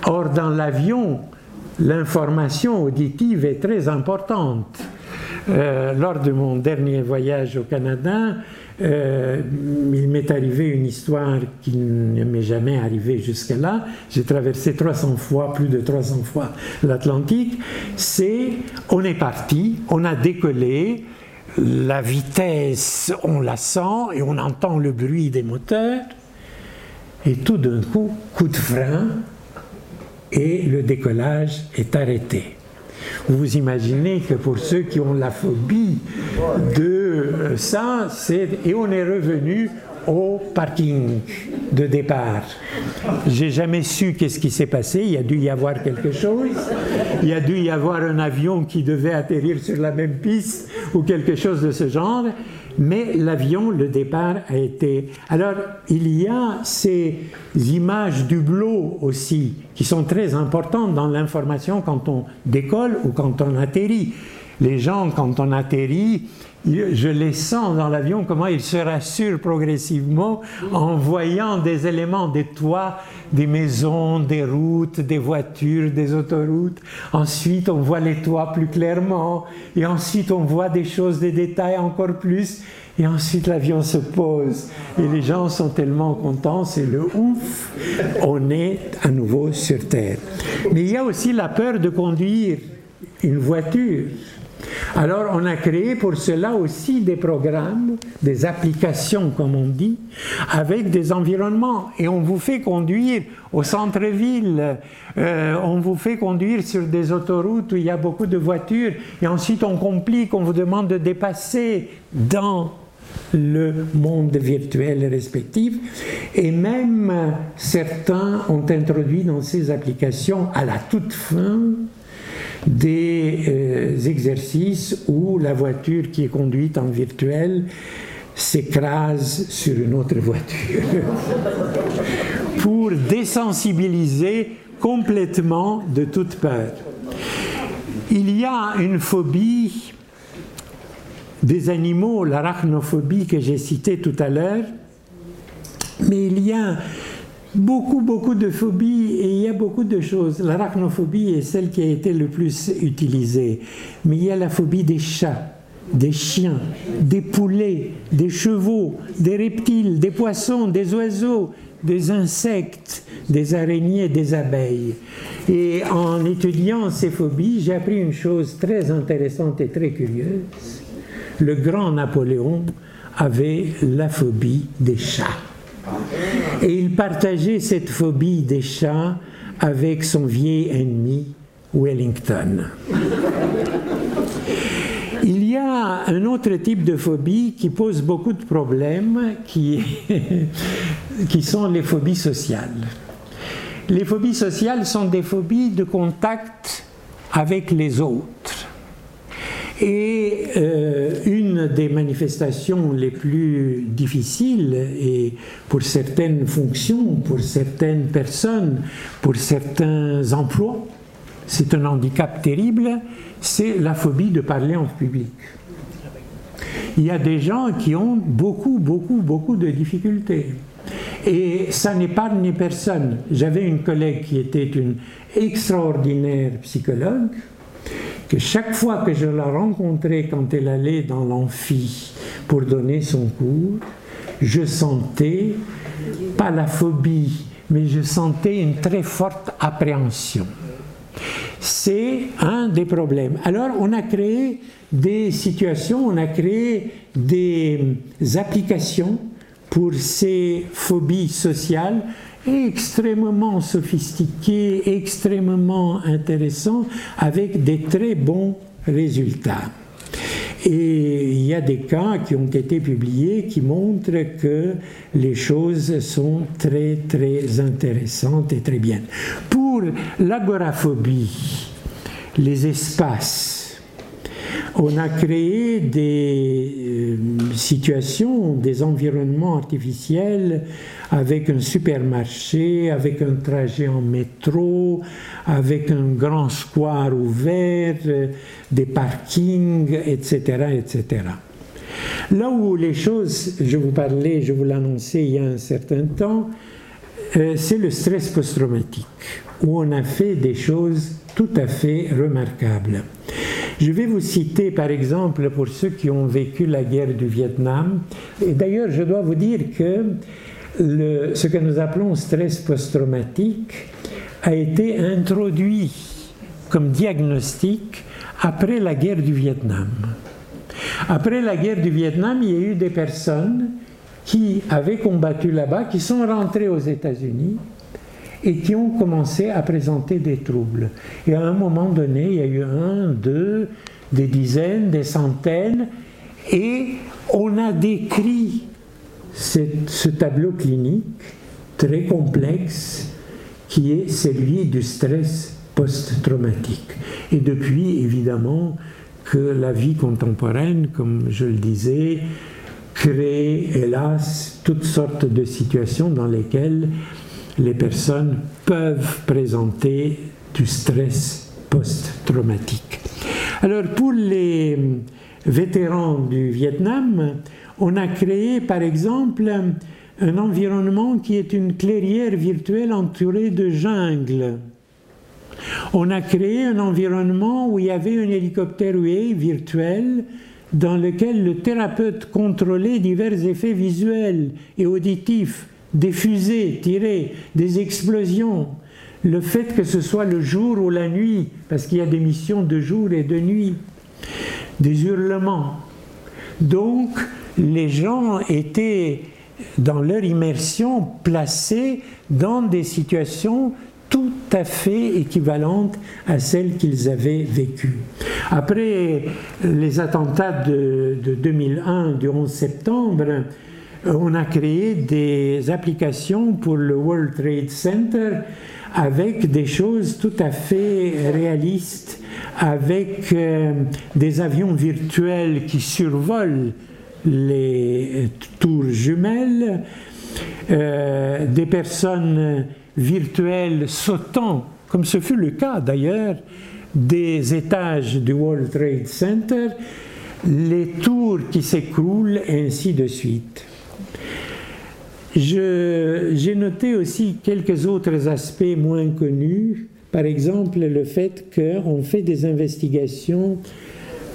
Or, dans l'avion, l'information auditive est très importante. Euh, lors de mon dernier voyage au Canada, euh, il m'est arrivé une histoire qui ne m'est jamais arrivée jusque-là. J'ai traversé 300 fois, plus de 300 fois l'Atlantique. C'est, on est parti, on a décollé, la vitesse, on la sent et on entend le bruit des moteurs. Et tout d'un coup, coup de frein, et le décollage est arrêté. Vous imaginez que pour ceux qui ont la phobie de ça, et on est revenu au parking de départ. J'ai jamais su qu'est-ce qui s'est passé. Il y a dû y avoir quelque chose. Il y a dû y avoir un avion qui devait atterrir sur la même piste ou quelque chose de ce genre mais l'avion, le départ a été... Alors, il y a ces images du blot aussi, qui sont très importantes dans l'information quand on décolle ou quand on atterrit. Les gens, quand on atterrit, je les sens dans l'avion, comment ils se rassurent progressivement en voyant des éléments des toits, des maisons, des routes, des voitures, des autoroutes. Ensuite, on voit les toits plus clairement. Et ensuite, on voit des choses, des détails encore plus. Et ensuite, l'avion se pose. Et les gens sont tellement contents, c'est le ouf. On est à nouveau sur Terre. Mais il y a aussi la peur de conduire une voiture. Alors on a créé pour cela aussi des programmes, des applications comme on dit, avec des environnements. Et on vous fait conduire au centre-ville, euh, on vous fait conduire sur des autoroutes où il y a beaucoup de voitures, et ensuite on complique, on vous demande de dépasser dans le monde virtuel respectif. Et même certains ont introduit dans ces applications à la toute fin des euh, exercices où la voiture qui est conduite en virtuel s'écrase sur une autre voiture pour désensibiliser complètement de toute peur. Il y a une phobie des animaux, l'arachnophobie que j'ai citée tout à l'heure, Mais il y a beaucoup, beaucoup de phobies et il y a beaucoup de choses. L'arachnophobie est celle qui a été le plus utilisée. Mais il y a la phobie des chats, des chiens, des poulets, des chevaux, des reptiles, des poissons, des oiseaux, des insectes, des araignées, des abeilles. Et en étudiant ces phobies, j'ai appris une chose très intéressante et très curieuse. Le grand Napoléon avait la phobie des chats. Et il partageait cette phobie des chats avec son vieil ennemi Wellington. Il y a un autre type de phobie qui pose beaucoup de problèmes, qui, sont les phobies sociales. Les phobies sociales sont des phobies de contact avec les autres. Et euh, une des manifestations les plus difficiles, et pour certaines fonctions, pour certaines personnes, pour certains emplois, c'est un handicap terrible, c'est la phobie de parler en public. Il y a des gens qui ont beaucoup, beaucoup, beaucoup de difficultés. Et ça n'épargne personne. J'avais une collègue qui était une extraordinaire psychologue, que chaque fois que je la rencontrais quand elle allait dans l'amphi pour donner son cours, je sentais, pas la phobie, mais je sentais une très forte appréhension. C'est un des problèmes. Alors on a créé des situations, on a créé des applications pour ces phobies sociales extrêmement sophistiqué, extrêmement intéressant, avec des très bons résultats. Et il y a des cas qui ont été publiés qui montrent que les choses sont très très intéressantes et très bien. Pour l'agoraphobie, les espaces, on a créé des euh, situations, des environnements artificiels avec un supermarché, avec un trajet en métro, avec un grand square ouvert, euh, des parkings, etc., etc. Là où les choses, je vous parlais, je vous l'annonçais il y a un certain temps, euh, c'est le stress post-traumatique, où on a fait des choses tout à fait remarquables. Je vais vous citer par exemple pour ceux qui ont vécu la guerre du Vietnam. Et d'ailleurs, je dois vous dire que ce que nous appelons stress post-traumatique a été introduit comme diagnostic après la guerre du Vietnam. Après la guerre du Vietnam, il y a eu des personnes qui avaient combattu là-bas, qui sont rentrées aux États-Unis et qui ont commencé à présenter des troubles. Et à un moment donné, il y a eu un, deux, des dizaines, des centaines, et on a décrit ce tableau clinique très complexe qui est celui du stress post-traumatique. Et depuis, évidemment, que la vie contemporaine, comme je le disais, crée, hélas, toutes sortes de situations dans lesquelles les personnes peuvent présenter du stress post-traumatique. Alors pour les vétérans du Vietnam, on a créé par exemple un environnement qui est une clairière virtuelle entourée de jungle. On a créé un environnement où il y avait un hélicoptère virtuel dans lequel le thérapeute contrôlait divers effets visuels et auditifs des fusées tirées, des explosions, le fait que ce soit le jour ou la nuit, parce qu'il y a des missions de jour et de nuit, des hurlements. Donc, les gens étaient, dans leur immersion, placés dans des situations tout à fait équivalentes à celles qu'ils avaient vécues. Après les attentats de, de 2001, du 11 septembre, on a créé des applications pour le World Trade Center avec des choses tout à fait réalistes, avec euh, des avions virtuels qui survolent les tours jumelles, euh, des personnes virtuelles sautant, comme ce fut le cas d'ailleurs, des étages du World Trade Center, les tours qui s'écroulent, et ainsi de suite. J'ai noté aussi quelques autres aspects moins connus. Par exemple, le fait qu'on fait des investigations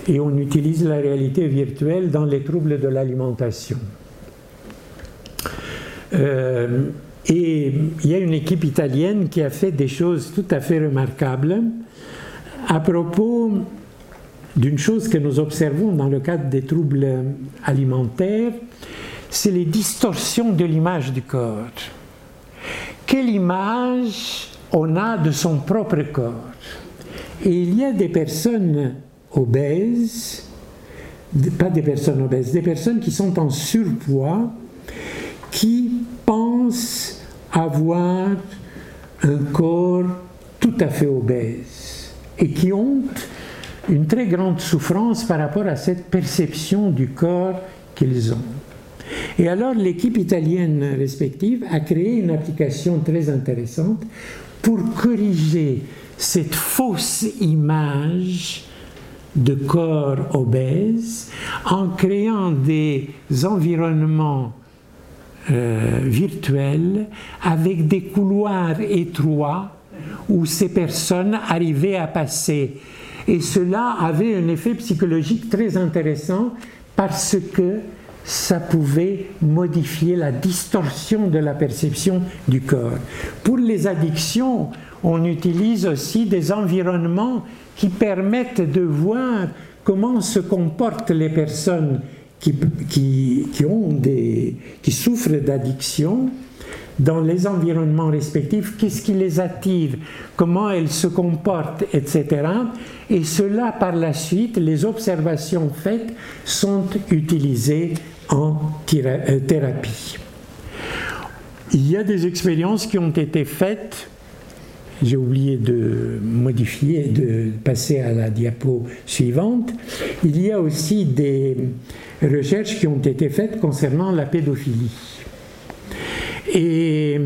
et on utilise la réalité virtuelle dans les troubles de l'alimentation. Euh, et il y a une équipe italienne qui a fait des choses tout à fait remarquables à propos d'une chose que nous observons dans le cadre des troubles alimentaires, c'est les distorsions de l'image du corps. Quelle image on a de son propre corps Et il y a des personnes obèses, pas des personnes obèses, des personnes qui sont en surpoids, qui pensent avoir un corps tout à fait obèse et qui ont une très grande souffrance par rapport à cette perception du corps qu'ils ont. Et alors l'équipe italienne respective a créé une application très intéressante pour corriger cette fausse image de corps obèse en créant des environnements euh, virtuels avec des couloirs étroits où ces personnes arrivaient à passer. Et cela avait un effet psychologique très intéressant parce que ça pouvait modifier la distorsion de la perception du corps. Pour les addictions, on utilise aussi des environnements qui permettent de voir comment se comportent les personnes qui, qui, ont des, qui souffrent d'addiction dans les environnements respectifs, qu'est-ce qui les attire, comment elles se comportent, etc. Et cela, par la suite, les observations faites sont utilisées en euh, thérapie. Il y a des expériences qui ont été faites j'ai oublié de modifier, de passer à la diapo suivante. Il y a aussi des recherches qui ont été faites concernant la pédophilie. Et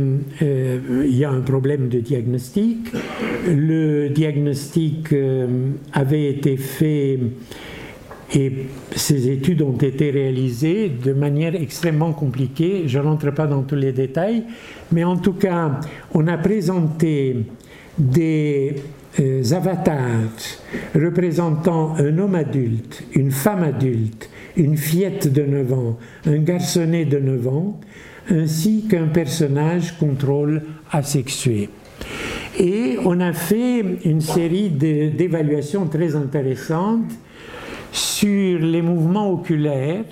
euh, il y a un problème de diagnostic. Le diagnostic euh, avait été fait et ces études ont été réalisées de manière extrêmement compliquée. Je ne rentre pas dans tous les détails, mais en tout cas, on a présenté des euh, avatars représentant un homme adulte, une femme adulte, une fillette de 9 ans, un garçonnet de 9 ans, ainsi qu'un personnage contrôle asexué. Et on a fait une série d'évaluations très intéressantes sur les mouvements oculaires,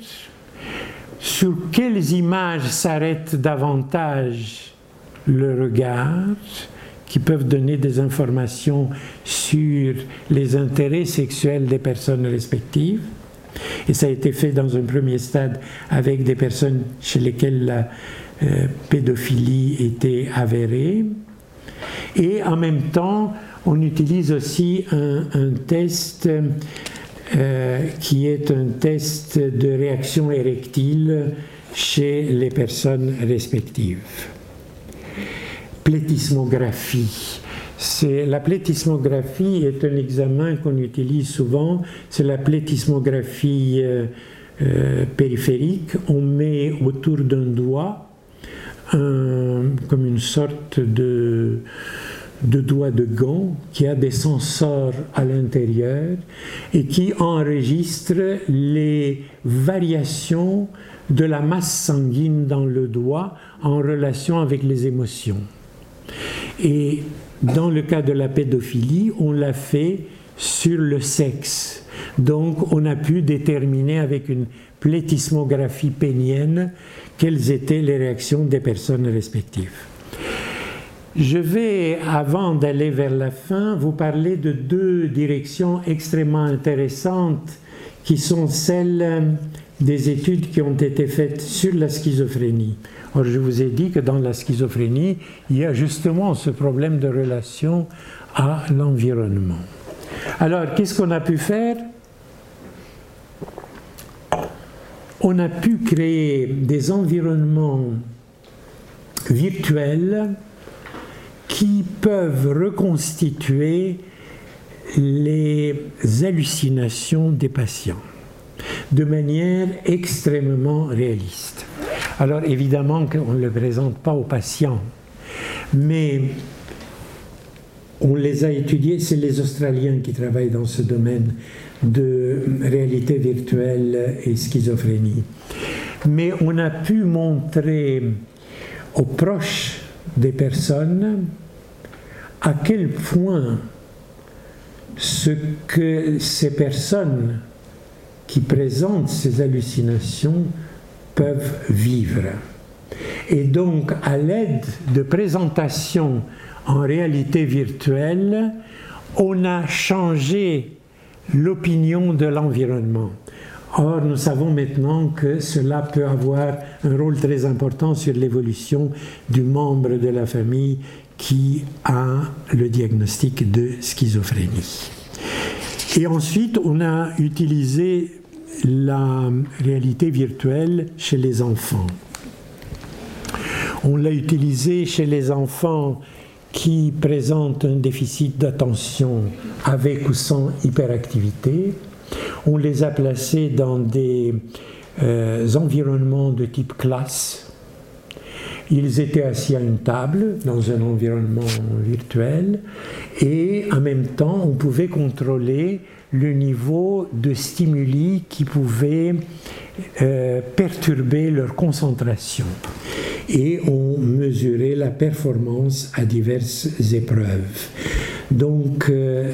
sur quelles images s'arrêtent davantage le regard, qui peuvent donner des informations sur les intérêts sexuels des personnes respectives. Et ça a été fait dans un premier stade avec des personnes chez lesquelles la euh, pédophilie était avérée. Et en même temps, on utilise aussi un, test euh, qui est un test de réaction érectile chez les personnes respectives plétismographie. La plétismographie est un examen qu'on utilise souvent, c'est la plétismographie euh, euh, périphérique. On met autour d'un doigt comme une sorte de, de doigt de gant qui a des sensors à l'intérieur et qui enregistre les variations de la masse sanguine dans le doigt en relation avec les émotions. Et dans le cas de la pédophilie, on l'a fait sur le sexe. Donc on a pu déterminer avec une plétismographie pénienne quelles étaient les réactions des personnes respectives. Je vais, avant d'aller vers la fin, vous parler de deux directions extrêmement intéressantes qui sont celles des études qui ont été faites sur la schizophrénie. Or, je vous ai dit que dans la schizophrénie, il y a justement ce problème de relation à l'environnement. Alors, qu'est-ce qu'on a pu faire? On a pu créer des environnements virtuels qui peuvent reconstituer les hallucinations des patients de manière extrêmement réaliste. Alors évidemment qu'on ne le présente pas aux patients, mais on les a étudiés, c'est les Australiens qui travaillent dans ce domaine de réalité virtuelle et schizophrénie. Mais on a pu montrer aux proches des personnes à quel point ces personnes qui présentent ces hallucinations peuvent vivre. Et donc, à l'aide de présentations en réalité virtuelle, on a changé l'opinion de l'environnement. Or, nous savons maintenant que cela peut avoir un rôle très important sur l'évolution du membre de la famille qui a le diagnostic de schizophrénie. Et ensuite, on a utilisé la réalité virtuelle chez les enfants. On l'a utilisé chez les enfants qui présentent un déficit d'attention avec ou sans hyperactivité. On les a placés dans des euh, environnements de type classe. Ils étaient assis à une table dans un environnement virtuel et en même temps on pouvait contrôler le niveau de stimuli qui pouvaient euh, perturber leur concentration et on mesurait la performance à diverses épreuves. Donc, euh,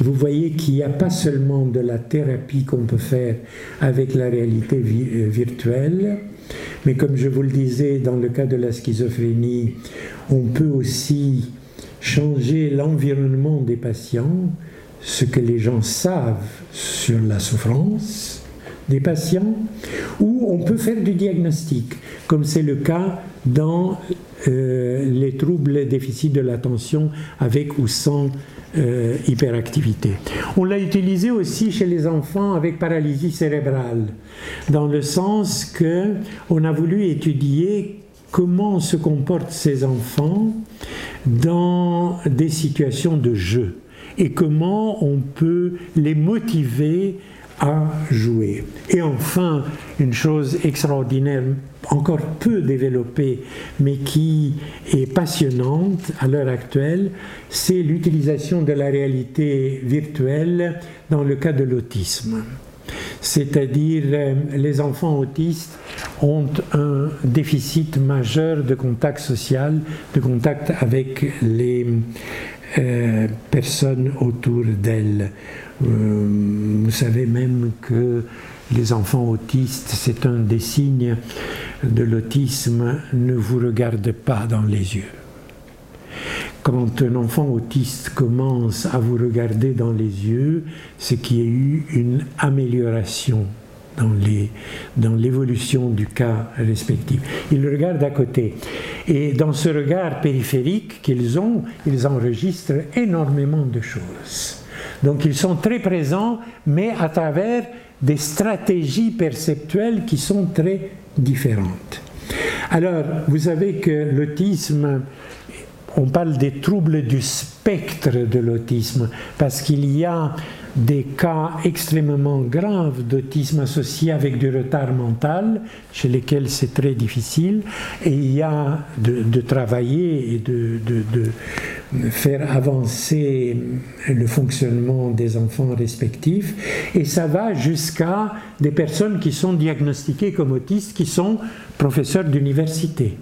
vous voyez qu'il n'y a pas seulement de la thérapie qu'on peut faire avec la réalité euh, virtuelle, mais comme je vous le disais, dans le cas de la schizophrénie, on peut aussi changer l'environnement des patients, ce que les gens savent sur la souffrance des patients, ou on peut faire du diagnostic, comme c'est le cas dans euh, les troubles déficit de l'attention avec ou sans euh, hyperactivité. On l'a utilisé aussi chez les enfants avec paralysie cérébrale, dans le sens que on a voulu étudier comment se comportent ces enfants dans des situations de jeu et comment on peut les motiver à jouer. Et enfin, une chose extraordinaire, encore peu développée, mais qui est passionnante à l'heure actuelle, c'est l'utilisation de la réalité virtuelle dans le cas de l'autisme. C'est-à-dire, euh, les enfants autistes ont un déficit majeur de contact social, de contact avec les euh, personnes autour d'elles. Euh, vous savez même que les enfants autistes, c'est un des signes de l'autisme, ne vous regarde pas dans les yeux. Quand un enfant autiste commence à vous regarder dans les yeux, c'est qu'il y a eu une amélioration dans l'évolution du cas respectif. Ils regardent à côté. Et dans ce regard périphérique qu'ils ont, ils enregistrent énormément de choses. Donc ils sont très présents, mais à travers des stratégies perceptuelles qui sont très différentes. Alors, vous savez que l'autisme, on parle des troubles du spectre de l'autisme, parce qu'il y a des cas extrêmement graves d'autisme associé avec du retard mental, chez lesquels c'est très difficile, et il y a de, travailler et de, faire avancer le fonctionnement des enfants respectifs, et ça va jusqu'à des personnes qui sont diagnostiquées comme autistes, qui sont professeurs d'université.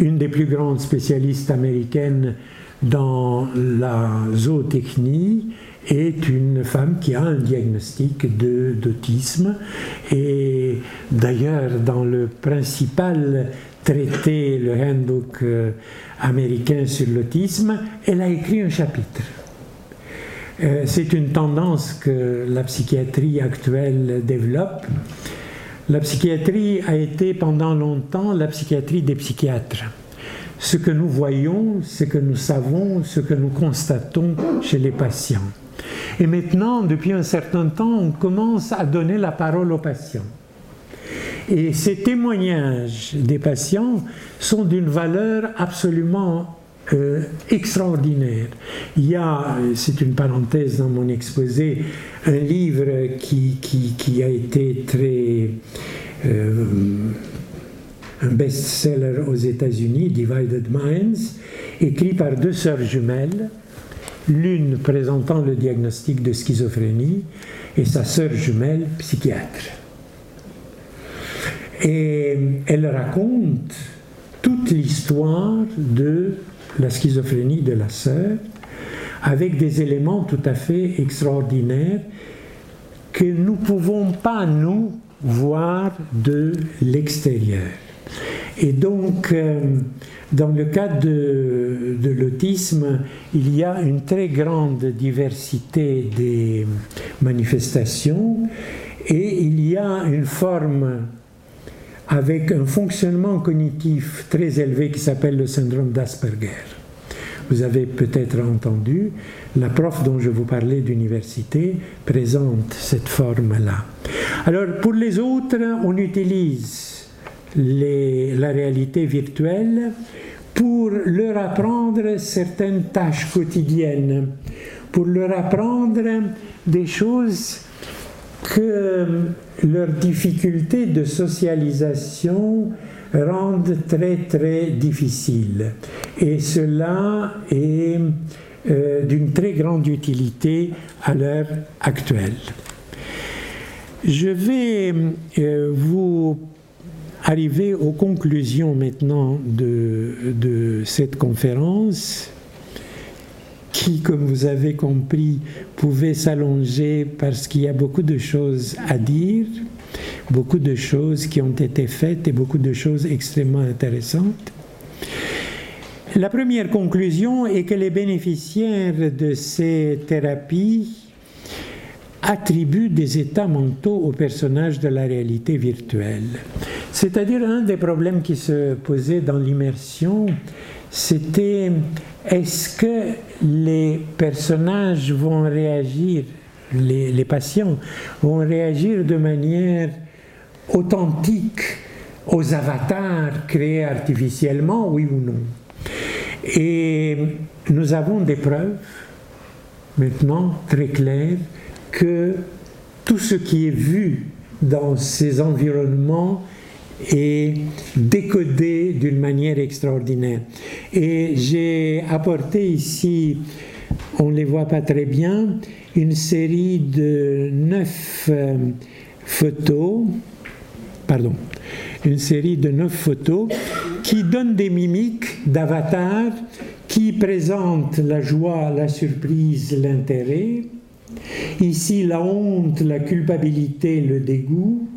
Une des plus grandes spécialistes américaines dans la zootechnie, est une femme qui a un diagnostic d'autisme. Et d'ailleurs, dans le principal traité, le handbook euh, américain sur l'autisme, elle a écrit un chapitre. Euh, c'est une tendance que la psychiatrie actuelle développe. La psychiatrie a été pendant longtemps la psychiatrie des psychiatres ce que nous voyons, ce que nous savons, ce que nous constatons chez les patients. Et maintenant, depuis un certain temps, on commence à donner la parole aux patients. Et ces témoignages des patients sont d'une valeur absolument euh, extraordinaire. Il y a, c'est une parenthèse dans mon exposé, un livre qui, a été très... Euh, un best-seller aux États-Unis, Divided Minds, écrit par deux sœurs jumelles, l'une présentant le diagnostic de schizophrénie et sa sœur jumelle psychiatre. Et elle raconte toute l'histoire de la schizophrénie de la sœur avec des éléments tout à fait extraordinaires que nous ne pouvons pas, nous, voir de l'extérieur. Et donc, euh, dans le cas de, de l'autisme, il y a une très grande diversité des manifestations et il y a une forme avec un fonctionnement cognitif très élevé qui s'appelle le syndrome d'Asperger. Vous avez peut-être entendu, la prof dont je vous parlais d'université présente cette forme-là. Alors pour les autres, on utilise la réalité virtuelle pour leur apprendre certaines tâches quotidiennes, pour leur apprendre des choses que leurs difficultés de socialisation rendent très très difficiles. Et cela est euh, d'une très grande utilité à l'heure actuelle. Je vais euh, vous arriver aux conclusions maintenant de cette conférence qui, comme vous avez compris, pouvait s'allonger parce qu'il y a beaucoup de choses à dire, beaucoup de choses qui ont été faites et beaucoup de choses extrêmement intéressantes. La première conclusion est que les bénéficiaires de ces thérapies attribuent des états mentaux aux personnages de la réalité virtuelle. C'est-à-dire un des problèmes qui se posait dans l'immersion, c'était est-ce que les personnages vont réagir, les, patients vont réagir de manière authentique aux avatars créés artificiellement, oui ou non? Et nous avons des preuves maintenant très claires que tout ce qui est vu dans ces environnements et décodé d'une manière extraordinaire. Et j'ai apporté ici, on ne les voit pas très bien, une série de neuf euh, photos, pardon, une série de neuf photos qui donnent des mimiques d'avatars qui présentent la joie, la surprise, l'intérêt. Ici, la honte, la culpabilité, le dégoût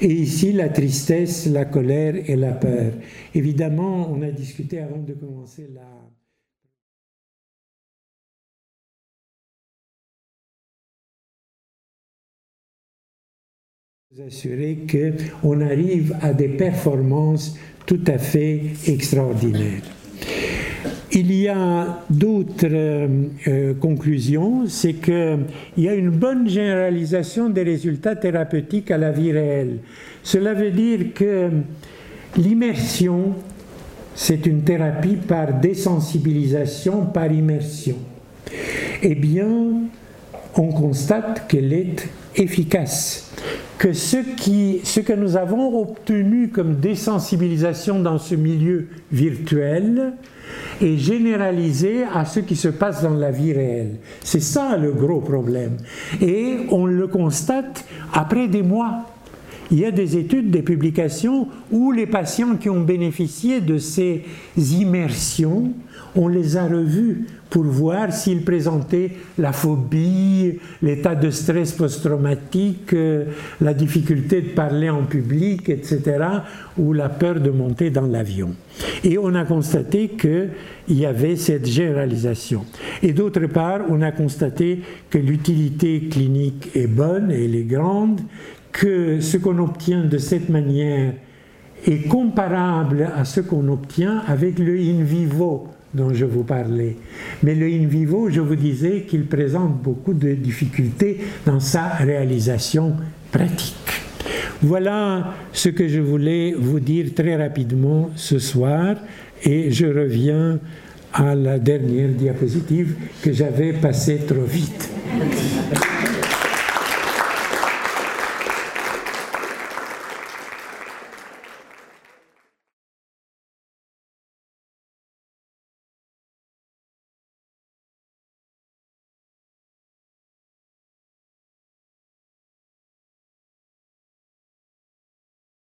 et ici, la tristesse, la colère et la peur. Évidemment, on a discuté avant de commencer la... Vous assurer qu'on arrive à des performances tout à fait extraordinaires. Il y a d'autres euh, euh, conclusions, c'est qu'il y a une bonne généralisation des résultats thérapeutiques à la vie réelle. Cela veut dire que l'immersion, c'est une thérapie par désensibilisation, par immersion. Eh bien, on constate qu'elle est efficace, que ce, que nous avons obtenu comme désensibilisation dans ce milieu virtuel, et généralisé à ce qui se passe dans la vie réelle. C'est ça le gros problème. Et on le constate après des mois. Il y a des études, des publications où les patients qui ont bénéficié de ces immersions, on les a revus pour voir s'ils présentaient la phobie, l'état de stress post-traumatique, euh, la difficulté de parler en public, etc., ou la peur de monter dans l'avion. Et on a constaté qu'il y avait cette généralisation. Et d'autre part, on a constaté que l'utilité clinique est bonne et elle est grande, que ce qu'on obtient de cette manière est comparable à ce qu'on obtient avec le in vivo dont je vous parlais. Mais le in vivo, je vous disais qu'il présente beaucoup de difficultés dans sa réalisation pratique. Voilà ce que je voulais vous dire très rapidement ce soir et je reviens à la dernière diapositive que j'avais passée trop vite.